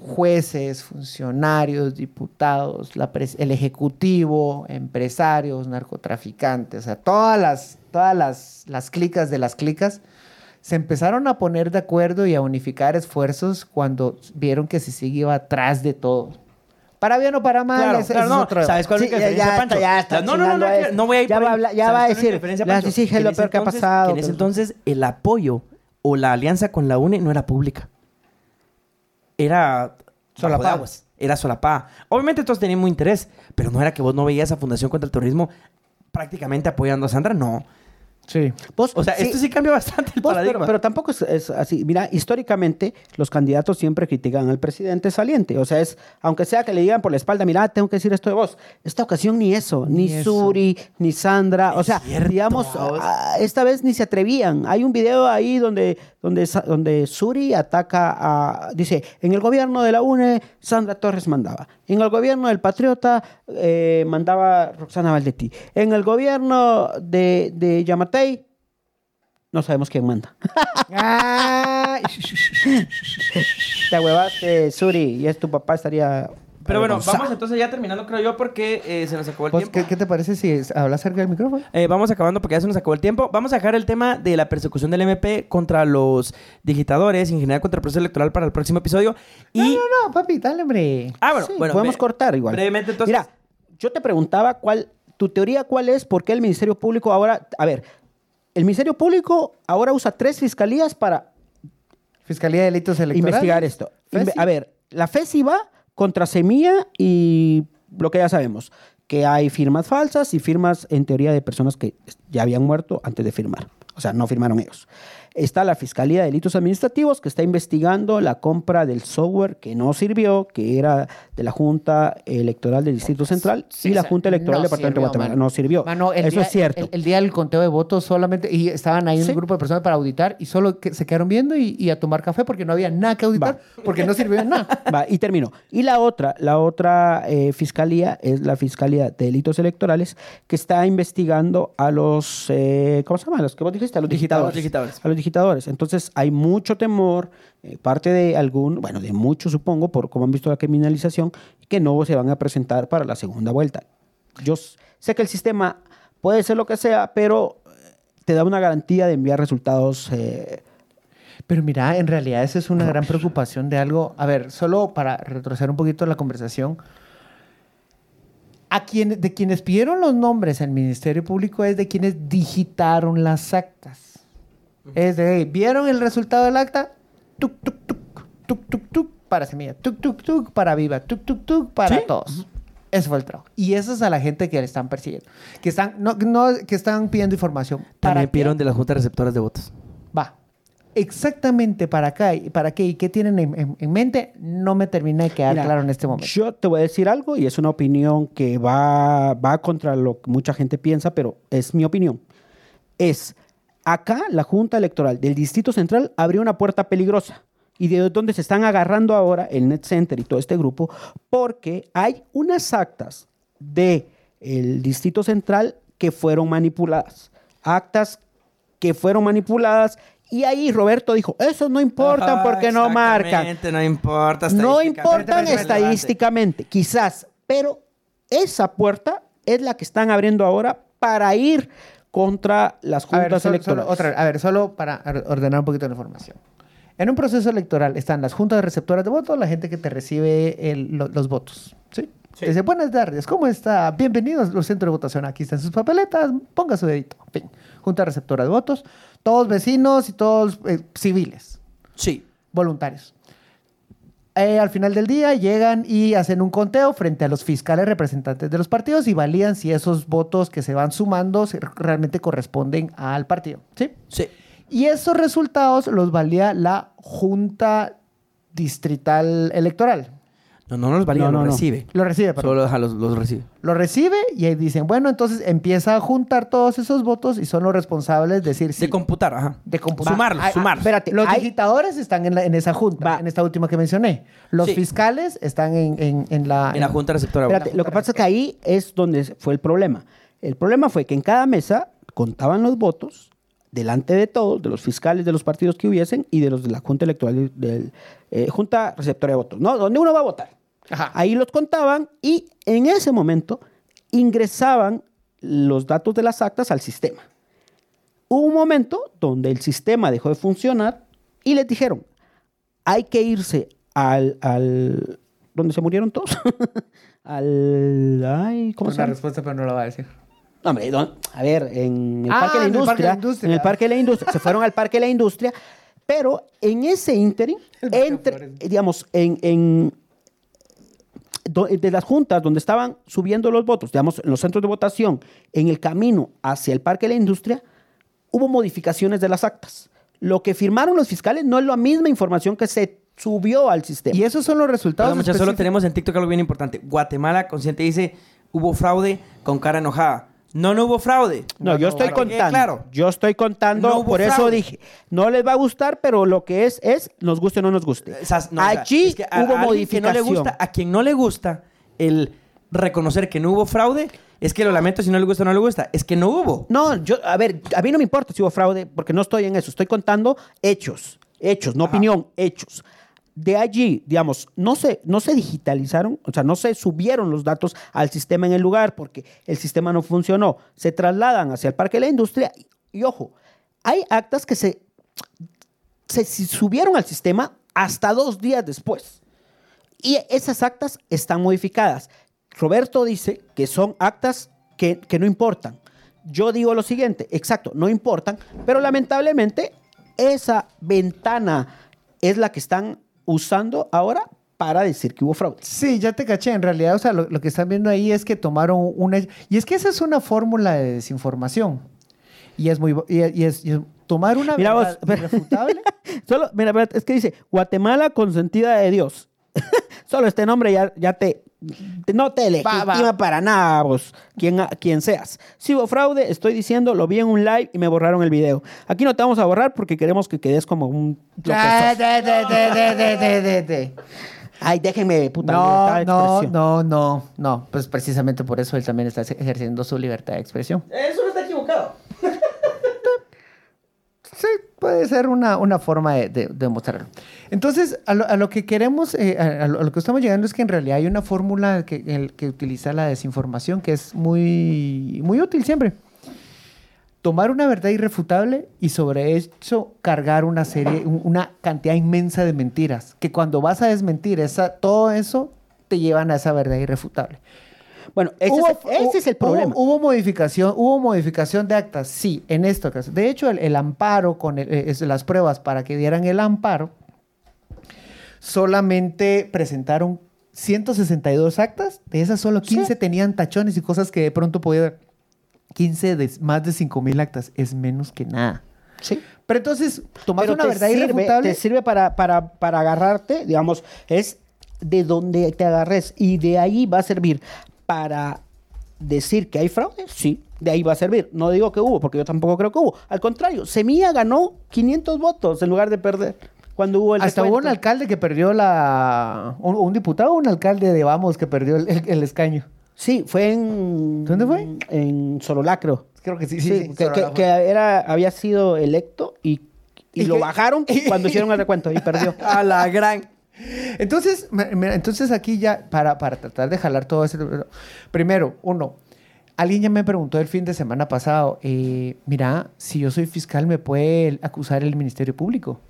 Speaker 2: jueces, funcionarios, diputados, la el ejecutivo, empresarios, narcotraficantes, o sea, todas las, todas las, las clicas de las clicas se empezaron a poner de acuerdo y a unificar esfuerzos cuando vieron que Sisig iba atrás de todo. Para bien o para mal,
Speaker 3: Claro,
Speaker 2: ese-
Speaker 3: claro,
Speaker 2: es
Speaker 3: no.
Speaker 2: otro-
Speaker 3: ¿Sabes cuál es la
Speaker 1: ya,
Speaker 3: diferencia,
Speaker 1: ya
Speaker 3: Pancho?
Speaker 1: está, ya está
Speaker 3: No, no, no, no, no voy a ir
Speaker 1: Ya
Speaker 3: por
Speaker 1: va ya
Speaker 3: ¿Sabes
Speaker 1: va a
Speaker 3: es
Speaker 1: decir, la? CICIG es lo peor que ha pasado,
Speaker 3: que En ese entonces, el apoyo o la alianza con la UNE no era pública. Era de aguas. Era solapada. Obviamente todos tenían muy interés, pero no era que vos no veías a Fundación contra el Terrorismo prácticamente apoyando a Sandra, no.
Speaker 2: Sí.
Speaker 1: Vos-
Speaker 3: O sea,
Speaker 1: sí,
Speaker 3: esto sí cambia bastante el
Speaker 1: vos,
Speaker 3: paradigma.
Speaker 1: pero, pero tampoco es, es así. Mira, históricamente los candidatos siempre critican al presidente saliente. O sea, es, aunque sea que le digan por la espalda, mira, tengo que decir esto de vos. Esta ocasión ni eso, ni,
Speaker 2: Ni eso.
Speaker 1: Suri, ni Sandra. o sea,
Speaker 3: cierto,
Speaker 1: digamos, ah, esta vez ni se atrevían. Hay un video ahí donde, donde, donde Suri ataca a. Dice: En el gobierno de la UNE, Sandra Torres mandaba. En el gobierno del Patriota, eh, mandaba Roxana Valdetti. En el gobierno de, de Yamatei, no sabemos quién manda. [laughs]
Speaker 2: Ah,
Speaker 1: Te huevaste, Suri, y es tu papá estaría.
Speaker 3: Pero bueno, vamos entonces ya terminando, creo yo, porque eh, se nos acabó el
Speaker 2: pues,
Speaker 3: tiempo.
Speaker 2: ¿qué, qué te parece si es- hablas cerca del micrófono?
Speaker 3: Eh, vamos acabando porque ya se nos acabó el tiempo. Vamos a dejar el tema de la persecución del MP contra los digitadores, en general contra el proceso electoral para el próximo episodio. Y...
Speaker 2: No, no, no, papi, dale, hombre.
Speaker 3: Ah, bueno,
Speaker 1: Sí,
Speaker 3: bueno.
Speaker 1: podemos cortar igual.
Speaker 3: Brevemente, entonces.
Speaker 1: Mira, yo te preguntaba cuál, tu teoría cuál es, por qué el Ministerio Público ahora, a ver, el Ministerio Público ahora usa tres fiscalías para
Speaker 2: Fiscalía de Delitos Electorales.
Speaker 1: investigar esto.
Speaker 2: FESI.
Speaker 1: A ver, la FESI va contra Semilla y lo que ya sabemos, que hay firmas falsas y firmas en teoría de personas que ya habían muerto antes de firmar. O sea, no firmaron ellos. Está la Fiscalía de Delitos Administrativos que está investigando la compra del software que no sirvió, que era de la Junta Electoral del Distrito Central
Speaker 2: Sí,
Speaker 1: y la
Speaker 2: o sea,
Speaker 1: Junta Electoral
Speaker 2: no
Speaker 1: del Departamento de
Speaker 2: sirvió,
Speaker 1: Guatemala.
Speaker 2: mano.
Speaker 1: No sirvió.
Speaker 2: Mano,
Speaker 1: Eso
Speaker 2: día-
Speaker 1: es cierto.
Speaker 2: El, el día del conteo de votos solamente, y estaban ahí
Speaker 1: Sí.
Speaker 2: un grupo de personas para auditar y solo que se quedaron viendo y, y a tomar café porque no había nada que auditar, porque no sirvió de nada.
Speaker 1: Va, y termino. Y la otra, la otra eh, fiscalía es la Fiscalía de Delitos Electorales que está investigando a los, eh, ¿cómo se llama? Los que vos dijiste, a los digitadores.
Speaker 3: Digitadores.
Speaker 1: A los digitadores. Entonces hay mucho temor, eh, parte de algún, bueno, de muchos supongo, por cómo han visto la criminalización, que no se van a presentar para la segunda vuelta. Yo sé que el sistema puede ser lo que sea, pero eh, te da una garantía de enviar resultados. eh,
Speaker 2: Pero mira, en realidad esa es una gran preocupación de algo. A ver, solo para retroceder un poquito la conversación. A quien, de quienes pidieron los nombres al Ministerio Público es de quienes digitaron las actas. Es de, hey, ¿vieron el resultado del acta? Tuk, tuk, tuk, tuk, tuk, tuk, para Semilla, tuk, tuk, tuk, para Viva, tuk, tuk, tuk, para
Speaker 1: Sí.
Speaker 2: todos. Ese fue el trabajo. Y eso es a la gente que le están persiguiendo. Que están, no, no, que están pidiendo información. ¿Para
Speaker 3: También
Speaker 2: qué?
Speaker 3: pidieron de las juntas receptoras de votos.
Speaker 2: Va. Exactamente para acá y para qué y qué tienen en, en- en mente, no me termina de quedar
Speaker 1: Mira,
Speaker 2: claro en este momento.
Speaker 1: Yo te voy a decir algo y es una opinión que va, va contra lo que mucha gente piensa, pero es mi opinión. Es, acá la Junta Electoral del Distrito Central abrió una puerta peligrosa y de donde se están agarrando ahora el Net Center y todo este grupo, porque hay unas actas de el Distrito Central que fueron manipuladas. Actas que fueron manipuladas y ahí Roberto dijo, eso no importa porque no marcan.
Speaker 3: No importa.
Speaker 1: No importan estadísticamente, quizás, pero esa puerta es la que están abriendo ahora para ir contra las
Speaker 2: A ver,
Speaker 1: juntas
Speaker 2: solo,
Speaker 1: electorales.
Speaker 2: solo otra vez, a ver, solo para or- ordenar un poquito la información. En un proceso electoral están las juntas receptoras de votos, la gente que te recibe el- lo- los votos. ¿sí?
Speaker 3: Sí.
Speaker 2: Dice, buenas tardes, ¿cómo está? Bienvenidos al centro de votación. Aquí están sus papeletas, ponga su dedito. Fin. Junta receptora de votos, todos vecinos y todos eh, civiles.
Speaker 3: Sí.
Speaker 2: voluntarios. Eh, al final del día llegan y hacen un conteo frente a los fiscales representantes de los partidos y validan si esos votos que se van sumando realmente corresponden al partido. ¿sí?
Speaker 3: Sí.
Speaker 2: Y esos resultados los valida la Junta Distrital Electoral.
Speaker 3: No, no los valida,
Speaker 1: No, no,
Speaker 3: los
Speaker 1: no.
Speaker 3: recibe.
Speaker 2: Lo recibe, perdón.
Speaker 3: Solo ajá, los, los recibe.
Speaker 2: Lo recibe y ahí dicen, bueno, entonces empieza a juntar todos esos votos y son los responsables de decir sí.
Speaker 3: De computar, ajá.
Speaker 2: de computar.
Speaker 3: Sumarlos,
Speaker 2: Ah, ah,
Speaker 3: sumarlos.
Speaker 1: espérate,
Speaker 2: Los
Speaker 1: hay-
Speaker 2: digitadores están en, la- en esa junta,
Speaker 1: Va.
Speaker 2: en esta última que mencioné. Los
Speaker 3: Sí.
Speaker 2: fiscales están en, en- en la...
Speaker 3: En la junta receptora de votos.
Speaker 1: Espérate, lo que pasa es que ahí es donde fue el problema. El problema fue que en cada mesa contaban los votos delante de todos, de los fiscales de los partidos que hubiesen y de los de la Junta Electoral, del, eh, Junta Receptora de Votos, ¿no? Donde uno va a votar.
Speaker 2: Ajá.
Speaker 1: Ahí los contaban y en ese momento ingresaban los datos de las actas al sistema. Hubo un momento donde el sistema dejó de funcionar y les dijeron, hay que irse al... al donde se murieron todos. [laughs] al... Ay, ¿Cómo se llama?
Speaker 2: respuesta, pero no la va a decir.
Speaker 1: No, hombre, don- a ver, en el
Speaker 2: Ah,
Speaker 1: Parque de la
Speaker 2: en el Parque de
Speaker 1: Industria,
Speaker 2: la Industria.
Speaker 1: en el Parque de la Industria, se fueron al Parque de la Industria, pero en ese ínterin, [laughs] entre, digamos, en, en de las juntas donde estaban subiendo los votos, digamos, en los centros de votación, en el camino hacia el Parque de la Industria, hubo modificaciones de las actas. Lo que firmaron los fiscales no es la misma información que se subió al sistema.
Speaker 2: Y esos son los resultados.
Speaker 3: Muchachos, solo tenemos en TikTok algo bien importante. Guatemala consciente dice, hubo fraude con cara enojada. No, no hubo fraude.
Speaker 1: No, yo estoy contando.
Speaker 3: Claro.
Speaker 1: Yo estoy contando,
Speaker 3: No hubo
Speaker 1: por eso
Speaker 3: fraude.
Speaker 1: dije, no les va a gustar, pero lo que es, es, nos guste o no nos guste.
Speaker 3: O sea, no, o sea,
Speaker 1: Allí
Speaker 3: es que a-
Speaker 1: hubo
Speaker 3: a que
Speaker 1: modificación.
Speaker 3: le gusta, a quien no le gusta el reconocer que no hubo fraude, es que lo lamento si no le gusta o no le gusta. Es que no hubo.
Speaker 1: No, yo, a ver, a mí no me importa si hubo fraude, porque no estoy en eso. Estoy contando hechos, hechos, no opinión, hechos. De allí, digamos, no se, no se digitalizaron, o sea, no se subieron los datos al sistema en el lugar porque el sistema no funcionó. Se trasladan hacia el Parque de la Industria y, ojo, hay actas que se, se subieron al sistema hasta dos días después. Y esas actas están modificadas. Roberto dice que son actas que, que no importan. Yo digo lo siguiente, exacto, no importan, pero lamentablemente esa ventana es la que están usando ahora para decir que hubo fraude.
Speaker 2: Sí, ya te caché. En realidad, o sea, lo, lo que están viendo ahí es que tomaron una... Y es que esa es una fórmula de desinformación. Y es muy... Y, y es, y es tomar una
Speaker 1: Mira
Speaker 2: verdad
Speaker 1: vos,
Speaker 2: irrefutable. [laughs]
Speaker 1: Solo, mira, es que dice Guatemala consentida de Dios. [laughs] Solo este nombre ya, ya te- no te legitima
Speaker 2: Va, va.
Speaker 1: para nada, vos, quien, quien seas. Si hubo fraude, estoy diciendo, lo vi en un live y me borraron el video. Aquí no te vamos a borrar porque queremos que quedes como un... lo que
Speaker 2: Ya,
Speaker 1: sos.
Speaker 2: de, de, de, de, de, de, de, de.
Speaker 1: Ay, déjenme, puta
Speaker 2: No,
Speaker 1: libertad de
Speaker 2: no,
Speaker 1: expresión.
Speaker 2: no, no, no. Pues precisamente por eso él también está ejerciendo su libertad de expresión.
Speaker 3: Eso no está equivocado.
Speaker 2: Sí, puede ser una, una forma de, de- de mostrarlo. Entonces, a lo, a lo que queremos, eh, a, lo, a lo que estamos llegando es que en realidad hay una fórmula que, el- que utiliza la desinformación que es muy, muy útil siempre. Tomar una verdad irrefutable y sobre eso cargar una serie, un- una cantidad inmensa de mentiras. Que cuando vas a desmentir esa, todo eso, te llevan a esa verdad irrefutable.
Speaker 1: Bueno, ese,
Speaker 2: Hubo-
Speaker 1: es, el- es problema.
Speaker 2: Hubo, modificación, hubo modificación de actas, sí, en esto caso. De hecho, el, el amparo con el- eh, es- las pruebas para que dieran el amparo, solamente presentaron 162 actas. De esas solo 15 tenían tachones y cosas que de pronto podía ver. 15 de más de 5 mil actas es menos que nada.
Speaker 1: Sí.
Speaker 2: Pero entonces, tomas
Speaker 1: Pero
Speaker 2: una verdad
Speaker 1: sirve,
Speaker 2: irrefutable.
Speaker 1: te sirve para, para, para agarrarte, digamos, es de donde te agarres y de ahí va a servir para decir que hay fraude, sí, de ahí va a servir. No digo que hubo, porque yo tampoco creo que hubo. Al contrario, Semilla ganó 500 votos en lugar de perder cuando hubo el
Speaker 2: Hasta hubo un alcalde que perdió la. Un, un diputado o un alcalde de Vamos que perdió el- el- el escaño.
Speaker 1: Sí, fue en...
Speaker 2: ¿Dónde fue?
Speaker 1: En Sololacro.
Speaker 2: Creo que sí, sí,
Speaker 1: Sí,
Speaker 2: sí,
Speaker 1: que, era, había sido electo y, y
Speaker 2: ¿Y
Speaker 1: lo
Speaker 2: qué?
Speaker 1: bajaron [laughs] cuando hicieron el recuento y perdió. [laughs]
Speaker 3: A la gran.
Speaker 2: Entonces, mira, entonces aquí ya, para, para tratar de jalar todo ese... Primero, uno, alguien ya me preguntó el fin de semana pasado, eh, mira, si yo soy fiscal, ¿me puede acusar el Ministerio Público?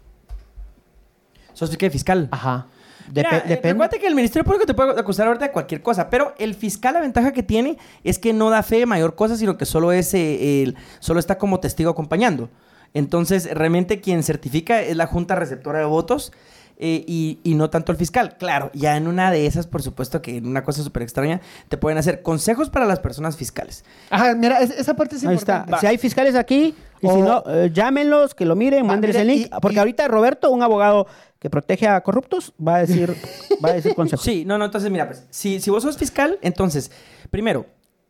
Speaker 3: ¿Sos qué fiscal?
Speaker 2: Ajá.
Speaker 3: Mira, eh,
Speaker 1: depende.
Speaker 3: Recuerda que el Ministerio Público te puede acusar ahorita de cualquier cosa, pero el fiscal la ventaja que tiene es que no da fe de mayor cosa, sino que solo es eh, el, solo está como testigo acompañando. Entonces, realmente quien certifica es la Junta Receptora de Votos eh, y, y no tanto el fiscal. Claro, ya en una de esas, por supuesto que en una cosa súper extraña, te pueden hacer consejos para las personas fiscales.
Speaker 2: Ajá, mira, es- esa parte es
Speaker 1: Ahí está.
Speaker 2: importante.
Speaker 1: Si hay fiscales aquí, y si no, eh, llámenlos, que lo miren,
Speaker 2: Va,
Speaker 1: mándenles el link.
Speaker 2: y-
Speaker 1: porque
Speaker 2: y-
Speaker 1: ahorita Roberto, un abogado que protege a corruptos, va a decir, [laughs] va a decir consejos.
Speaker 3: Sí, no, no, entonces mira, pues, si, si vos sos fiscal, entonces, primero,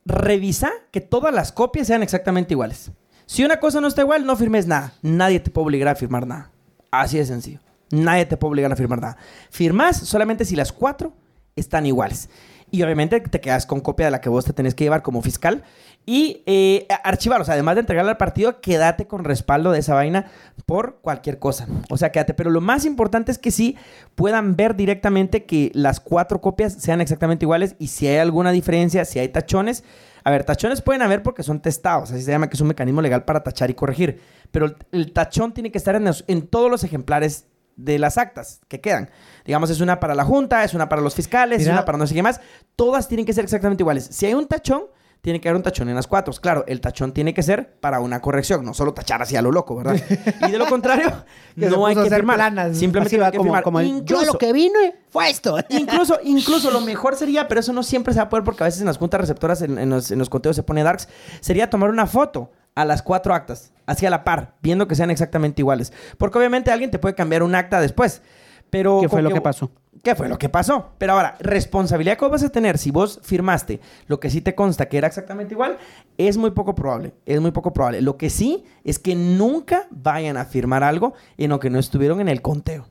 Speaker 3: revisa que todas las copias sean exactamente iguales. Si una cosa no está igual, no firmes nada. Nadie te puede obligar a firmar nada. Así de sencillo. Nadie te puede obligar a firmar nada. Firmas solamente si las cuatro están iguales. Y obviamente te quedas con copia de la que vos te tenés que llevar como fiscal. Y eh, archivar, o sea, además de entregarla al partido, quédate con respaldo de esa vaina por cualquier cosa. O sea, quédate. Pero lo más importante es que sí puedan ver directamente que las cuatro copias sean exactamente iguales y si hay alguna diferencia, si hay tachones. A ver, tachones pueden haber porque son testados, así se llama que es un mecanismo legal para tachar y corregir. Pero el tachón tiene que estar en, los- en todos los ejemplares de las actas que quedan. Digamos, es una para la Junta, es una para los fiscales, es una para no sé qué más. Todas tienen que ser exactamente iguales. Si hay un tachón, tiene que haber un tachón en las cuatro. Claro, el tachón tiene que ser para una corrección, no solo tachar así a lo loco, ¿verdad? Y de lo contrario, [laughs] no hay que
Speaker 2: hacer
Speaker 3: firmar.
Speaker 2: planas.
Speaker 3: Simplemente hay que
Speaker 1: como,
Speaker 3: firmar.
Speaker 1: como el, yo
Speaker 3: Incluso-
Speaker 1: lo que vine fue esto. [laughs]
Speaker 3: Incluso, incluso lo mejor sería, pero eso no siempre se va a poder porque a veces en las juntas receptoras, en, en los, en los conteos se pone darks, sería tomar una foto a las cuatro actas, hacia la par, viendo que sean exactamente iguales. Porque obviamente alguien te puede cambiar un acta después. Pero
Speaker 1: ¿Qué fue lo que pasó?
Speaker 3: ¿Qué fue lo que pasó? Pero ahora, responsabilidad que vas a tener si vos firmaste lo que sí te consta que era exactamente igual, es muy poco probable. Es muy poco probable. Lo que sí es que nunca vayan a firmar algo en lo que no estuvieron en el conteo.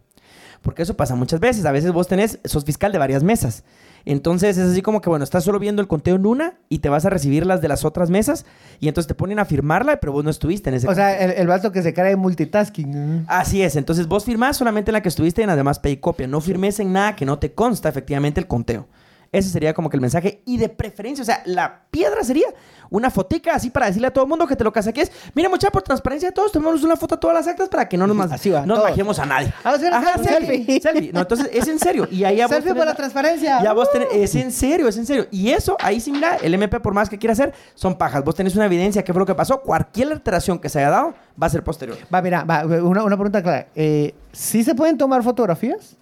Speaker 3: Porque eso pasa muchas veces. A veces vos tenés, sos fiscal de varias mesas. Entonces es así como que, bueno, estás solo viendo el conteo en una y te vas a recibir las de las otras mesas y entonces te ponen a firmarla, pero vos no estuviste en ese
Speaker 2: O sea, el, el vato que se cae de multitasking.
Speaker 3: Así es, entonces vos firmás solamente en la que estuviste y en las demás pedí copia. No firmes en nada que no te consta efectivamente el conteo. Ese sería como que el mensaje. Y de preferencia, o sea, la piedra sería una fotica así para decirle a todo el mundo que te lo casaques. Mira, mucha por transparencia de todos, tomamos una foto a todas las actas para que no nos,
Speaker 1: Así va,
Speaker 3: no nos
Speaker 1: todos.
Speaker 3: majemos a nadie. Ajá,
Speaker 2: un
Speaker 3: selfie.
Speaker 2: selfie.
Speaker 3: selfie. No, entonces es en serio. Y ahí
Speaker 2: Selfie por la
Speaker 3: la-
Speaker 2: transparencia.
Speaker 3: ya vos tenés, es en serio, es en serio. Y eso, ahí sí, mira, el MP por más que quiera hacer, son pajas. Vos tenés una evidencia, qué fue lo que pasó. Cualquier alteración que se haya dado va a ser posterior.
Speaker 2: Va, mira, va, una, una pregunta clara. Eh, ¿Sí se pueden tomar fotografías?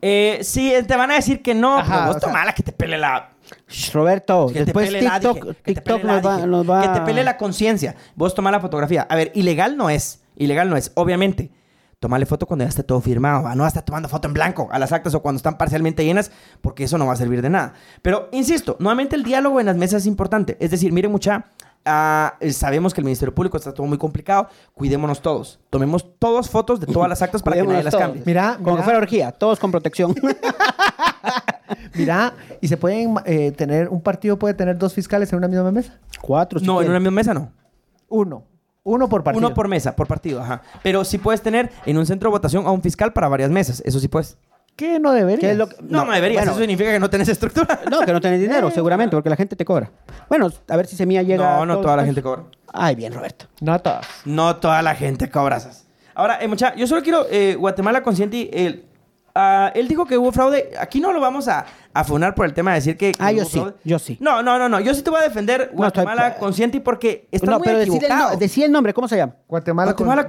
Speaker 3: Eh, sí, te van a decir que no,
Speaker 2: Ajá,
Speaker 3: pero vos
Speaker 2: sea-
Speaker 3: tomala que te pele la...
Speaker 1: Roberto,
Speaker 3: Que te pele la, dije, que te
Speaker 1: TikTok
Speaker 3: la,
Speaker 1: va,
Speaker 3: dije.
Speaker 1: nos va...
Speaker 3: Que te pele la conciencia. Vos tomá la fotografía. A ver, ilegal no es. Ilegal no es, obviamente. Tomale foto cuando ya esté todo firmado. ¿va? No vas a estar tomando foto en blanco a las actas o cuando están parcialmente llenas, porque eso no va a servir de nada. Pero, insisto, nuevamente el diálogo en las mesas es importante. Es decir, mire mucha... ah, sabemos que el Ministerio Público está todo muy complicado. Cuidémonos todos. Tomemos todas fotos de todas las actas para que nadie las
Speaker 1: todos.
Speaker 3: cambie.
Speaker 2: Mira,
Speaker 1: Como que
Speaker 2: mira.
Speaker 1: fuera orgía, todos con protección. [laughs]
Speaker 2: Mira, ¿y se pueden eh, tener, un partido puede tener dos fiscales en una misma mesa?
Speaker 1: Cuatro, si
Speaker 3: No, en una misma mesa no.
Speaker 2: Uno. Uno por partido.
Speaker 3: Uno por mesa, por partido, ajá. Pero sí puedes tener en un centro de votación a un fiscal para varias mesas. Eso sí puedes.
Speaker 2: ¿Qué no debería?
Speaker 1: ¿Qué es lo que-
Speaker 3: No, no, deberías.
Speaker 1: bueno,
Speaker 3: Eso significa que no tenés estructura. [laughs]
Speaker 1: No, que no tenés dinero, [laughs] seguramente, porque la gente te cobra. Bueno, a ver si Semilla llega...
Speaker 3: No, no toda la gente cobra.
Speaker 1: Ay, bien, Roberto.
Speaker 2: No todas.
Speaker 3: No toda la gente cobra esas. Ahora, eh, mucha, yo solo quiero, eh, Guatemala Consciente, el, ah, él dijo que hubo fraude. Aquí no lo vamos a, a funar por el tema de decir que,
Speaker 1: Ah, yo sí,
Speaker 3: fraude.
Speaker 1: yo sí.
Speaker 3: No, no, no, no. Yo sí te voy a defender
Speaker 1: No, estoy-
Speaker 3: Guatemala Consciente porque está
Speaker 1: no,
Speaker 3: muy
Speaker 1: pero decir el,
Speaker 3: equivocado.
Speaker 1: no, decí el nombre, ¿cómo se llama?
Speaker 2: Guatemala,
Speaker 3: Guatemala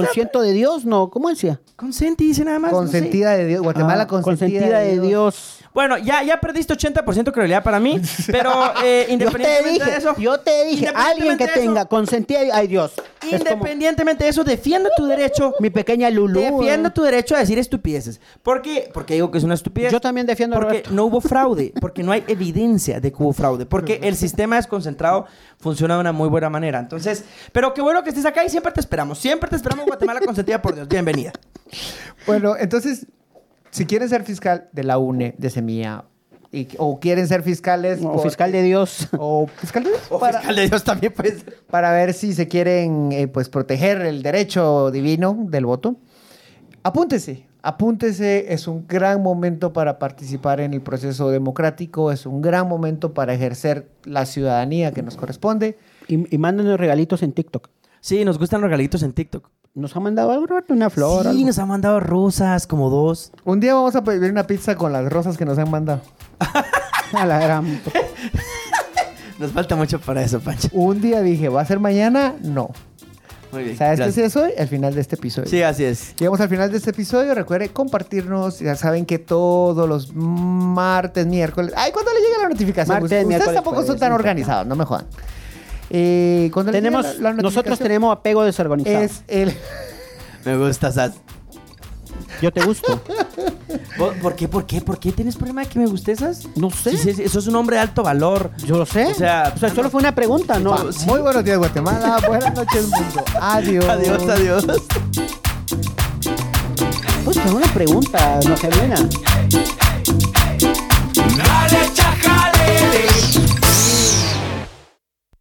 Speaker 3: sea,
Speaker 1: ¿Consciento de Dios? No, ¿cómo decía?
Speaker 3: Consciente dice nada más. no sé.
Speaker 2: consentida de Dios. Guatemala
Speaker 1: Ah,
Speaker 2: consentida,
Speaker 1: de Dios.
Speaker 3: Bueno, ya, ya perdiste 80% de credibilidad para mí, pero [laughs] eh,
Speaker 1: Yo te
Speaker 3: independientemente
Speaker 1: dije,
Speaker 3: de eso...
Speaker 1: yo te dije, alguien que
Speaker 3: eso,
Speaker 1: tenga consentida, ay Dios. Es como
Speaker 3: Independientemente de eso, defiendo tu derecho. [laughs]
Speaker 1: mi pequeña Lulú.
Speaker 3: Defiendo
Speaker 1: ¿eh?
Speaker 3: tu derecho a decir estupideces. ¿Por qué? Porque digo que es una estupidez.
Speaker 1: Yo también defiendo a
Speaker 3: Porque
Speaker 1: Roberto.
Speaker 3: no hubo fraude. [laughs] Porque no hay evidencia de que hubo fraude. Porque el sistema desconcentrado funciona de una muy buena manera. Entonces, pero qué bueno que estés acá y siempre te esperamos. Siempre te esperamos, Guatemala consentida por Dios. Bienvenida.
Speaker 2: Bueno, entonces, si quieren ser fiscal de la UNE, de Semilla, y- o quieren ser fiscales...
Speaker 1: O
Speaker 2: por-
Speaker 1: fiscal de Dios.
Speaker 2: O fiscal de Dios.
Speaker 3: O
Speaker 2: para,
Speaker 3: fiscal de Dios también puede ser.
Speaker 2: para ver si se quieren eh, pues proteger el derecho divino del voto. Apúntese, apúntese, es un gran momento para participar en el proceso democrático, es un gran momento para ejercer la ciudadanía que nos corresponde.
Speaker 1: Y, y mándenos regalitos en TikTok.
Speaker 3: Sí, nos gustan los regalitos en TikTok.
Speaker 1: ¿Nos ha mandado algo, Roberto? Una flor.
Speaker 3: sí,
Speaker 1: algo?
Speaker 3: nos han mandado rosas, como dos.
Speaker 2: Un día vamos a pedir una pizza con las rosas que nos han mandado. [laughs]
Speaker 1: A la gran-
Speaker 3: Nos falta mucho para eso, Pancho.
Speaker 2: Un día dije, ¿va a ser mañana? No.
Speaker 3: Muy bien.
Speaker 2: ¿Sabes qué es hoy? Al final de este episodio.
Speaker 3: Sí, así es.
Speaker 2: Llegamos al final de este episodio. Recuerde compartirnos. Ya saben que todos los martes, miércoles. Ay, ¿cuándo le llega la notificación?
Speaker 1: Martes,
Speaker 2: Ustedes
Speaker 1: miércoles,
Speaker 2: tampoco son tan organizados, no me jodan. Eh, ¿cuándo le llega
Speaker 1: tenemos,
Speaker 2: la- la
Speaker 1: nosotros tenemos apego desorganizado.
Speaker 2: Es el.
Speaker 3: Me gusta, Sas.
Speaker 1: Yo te gusto. [laughs]
Speaker 3: ¿Por qué? ¿Por qué? ¿Por qué tienes problema de que me guste esas?
Speaker 1: No sé.
Speaker 3: Sí, eso es un hombre de alto valor.
Speaker 1: Yo lo sé.
Speaker 3: O sea,
Speaker 1: solo fue una pregunta, ¿no?
Speaker 3: Sí.
Speaker 2: Muy buenos días, Guatemala. [laughs] Buenas noches, mundo. Adiós.
Speaker 3: Adiós, adiós.
Speaker 1: Pues fue una pregunta, no se buena.
Speaker 4: Dale, chajalele.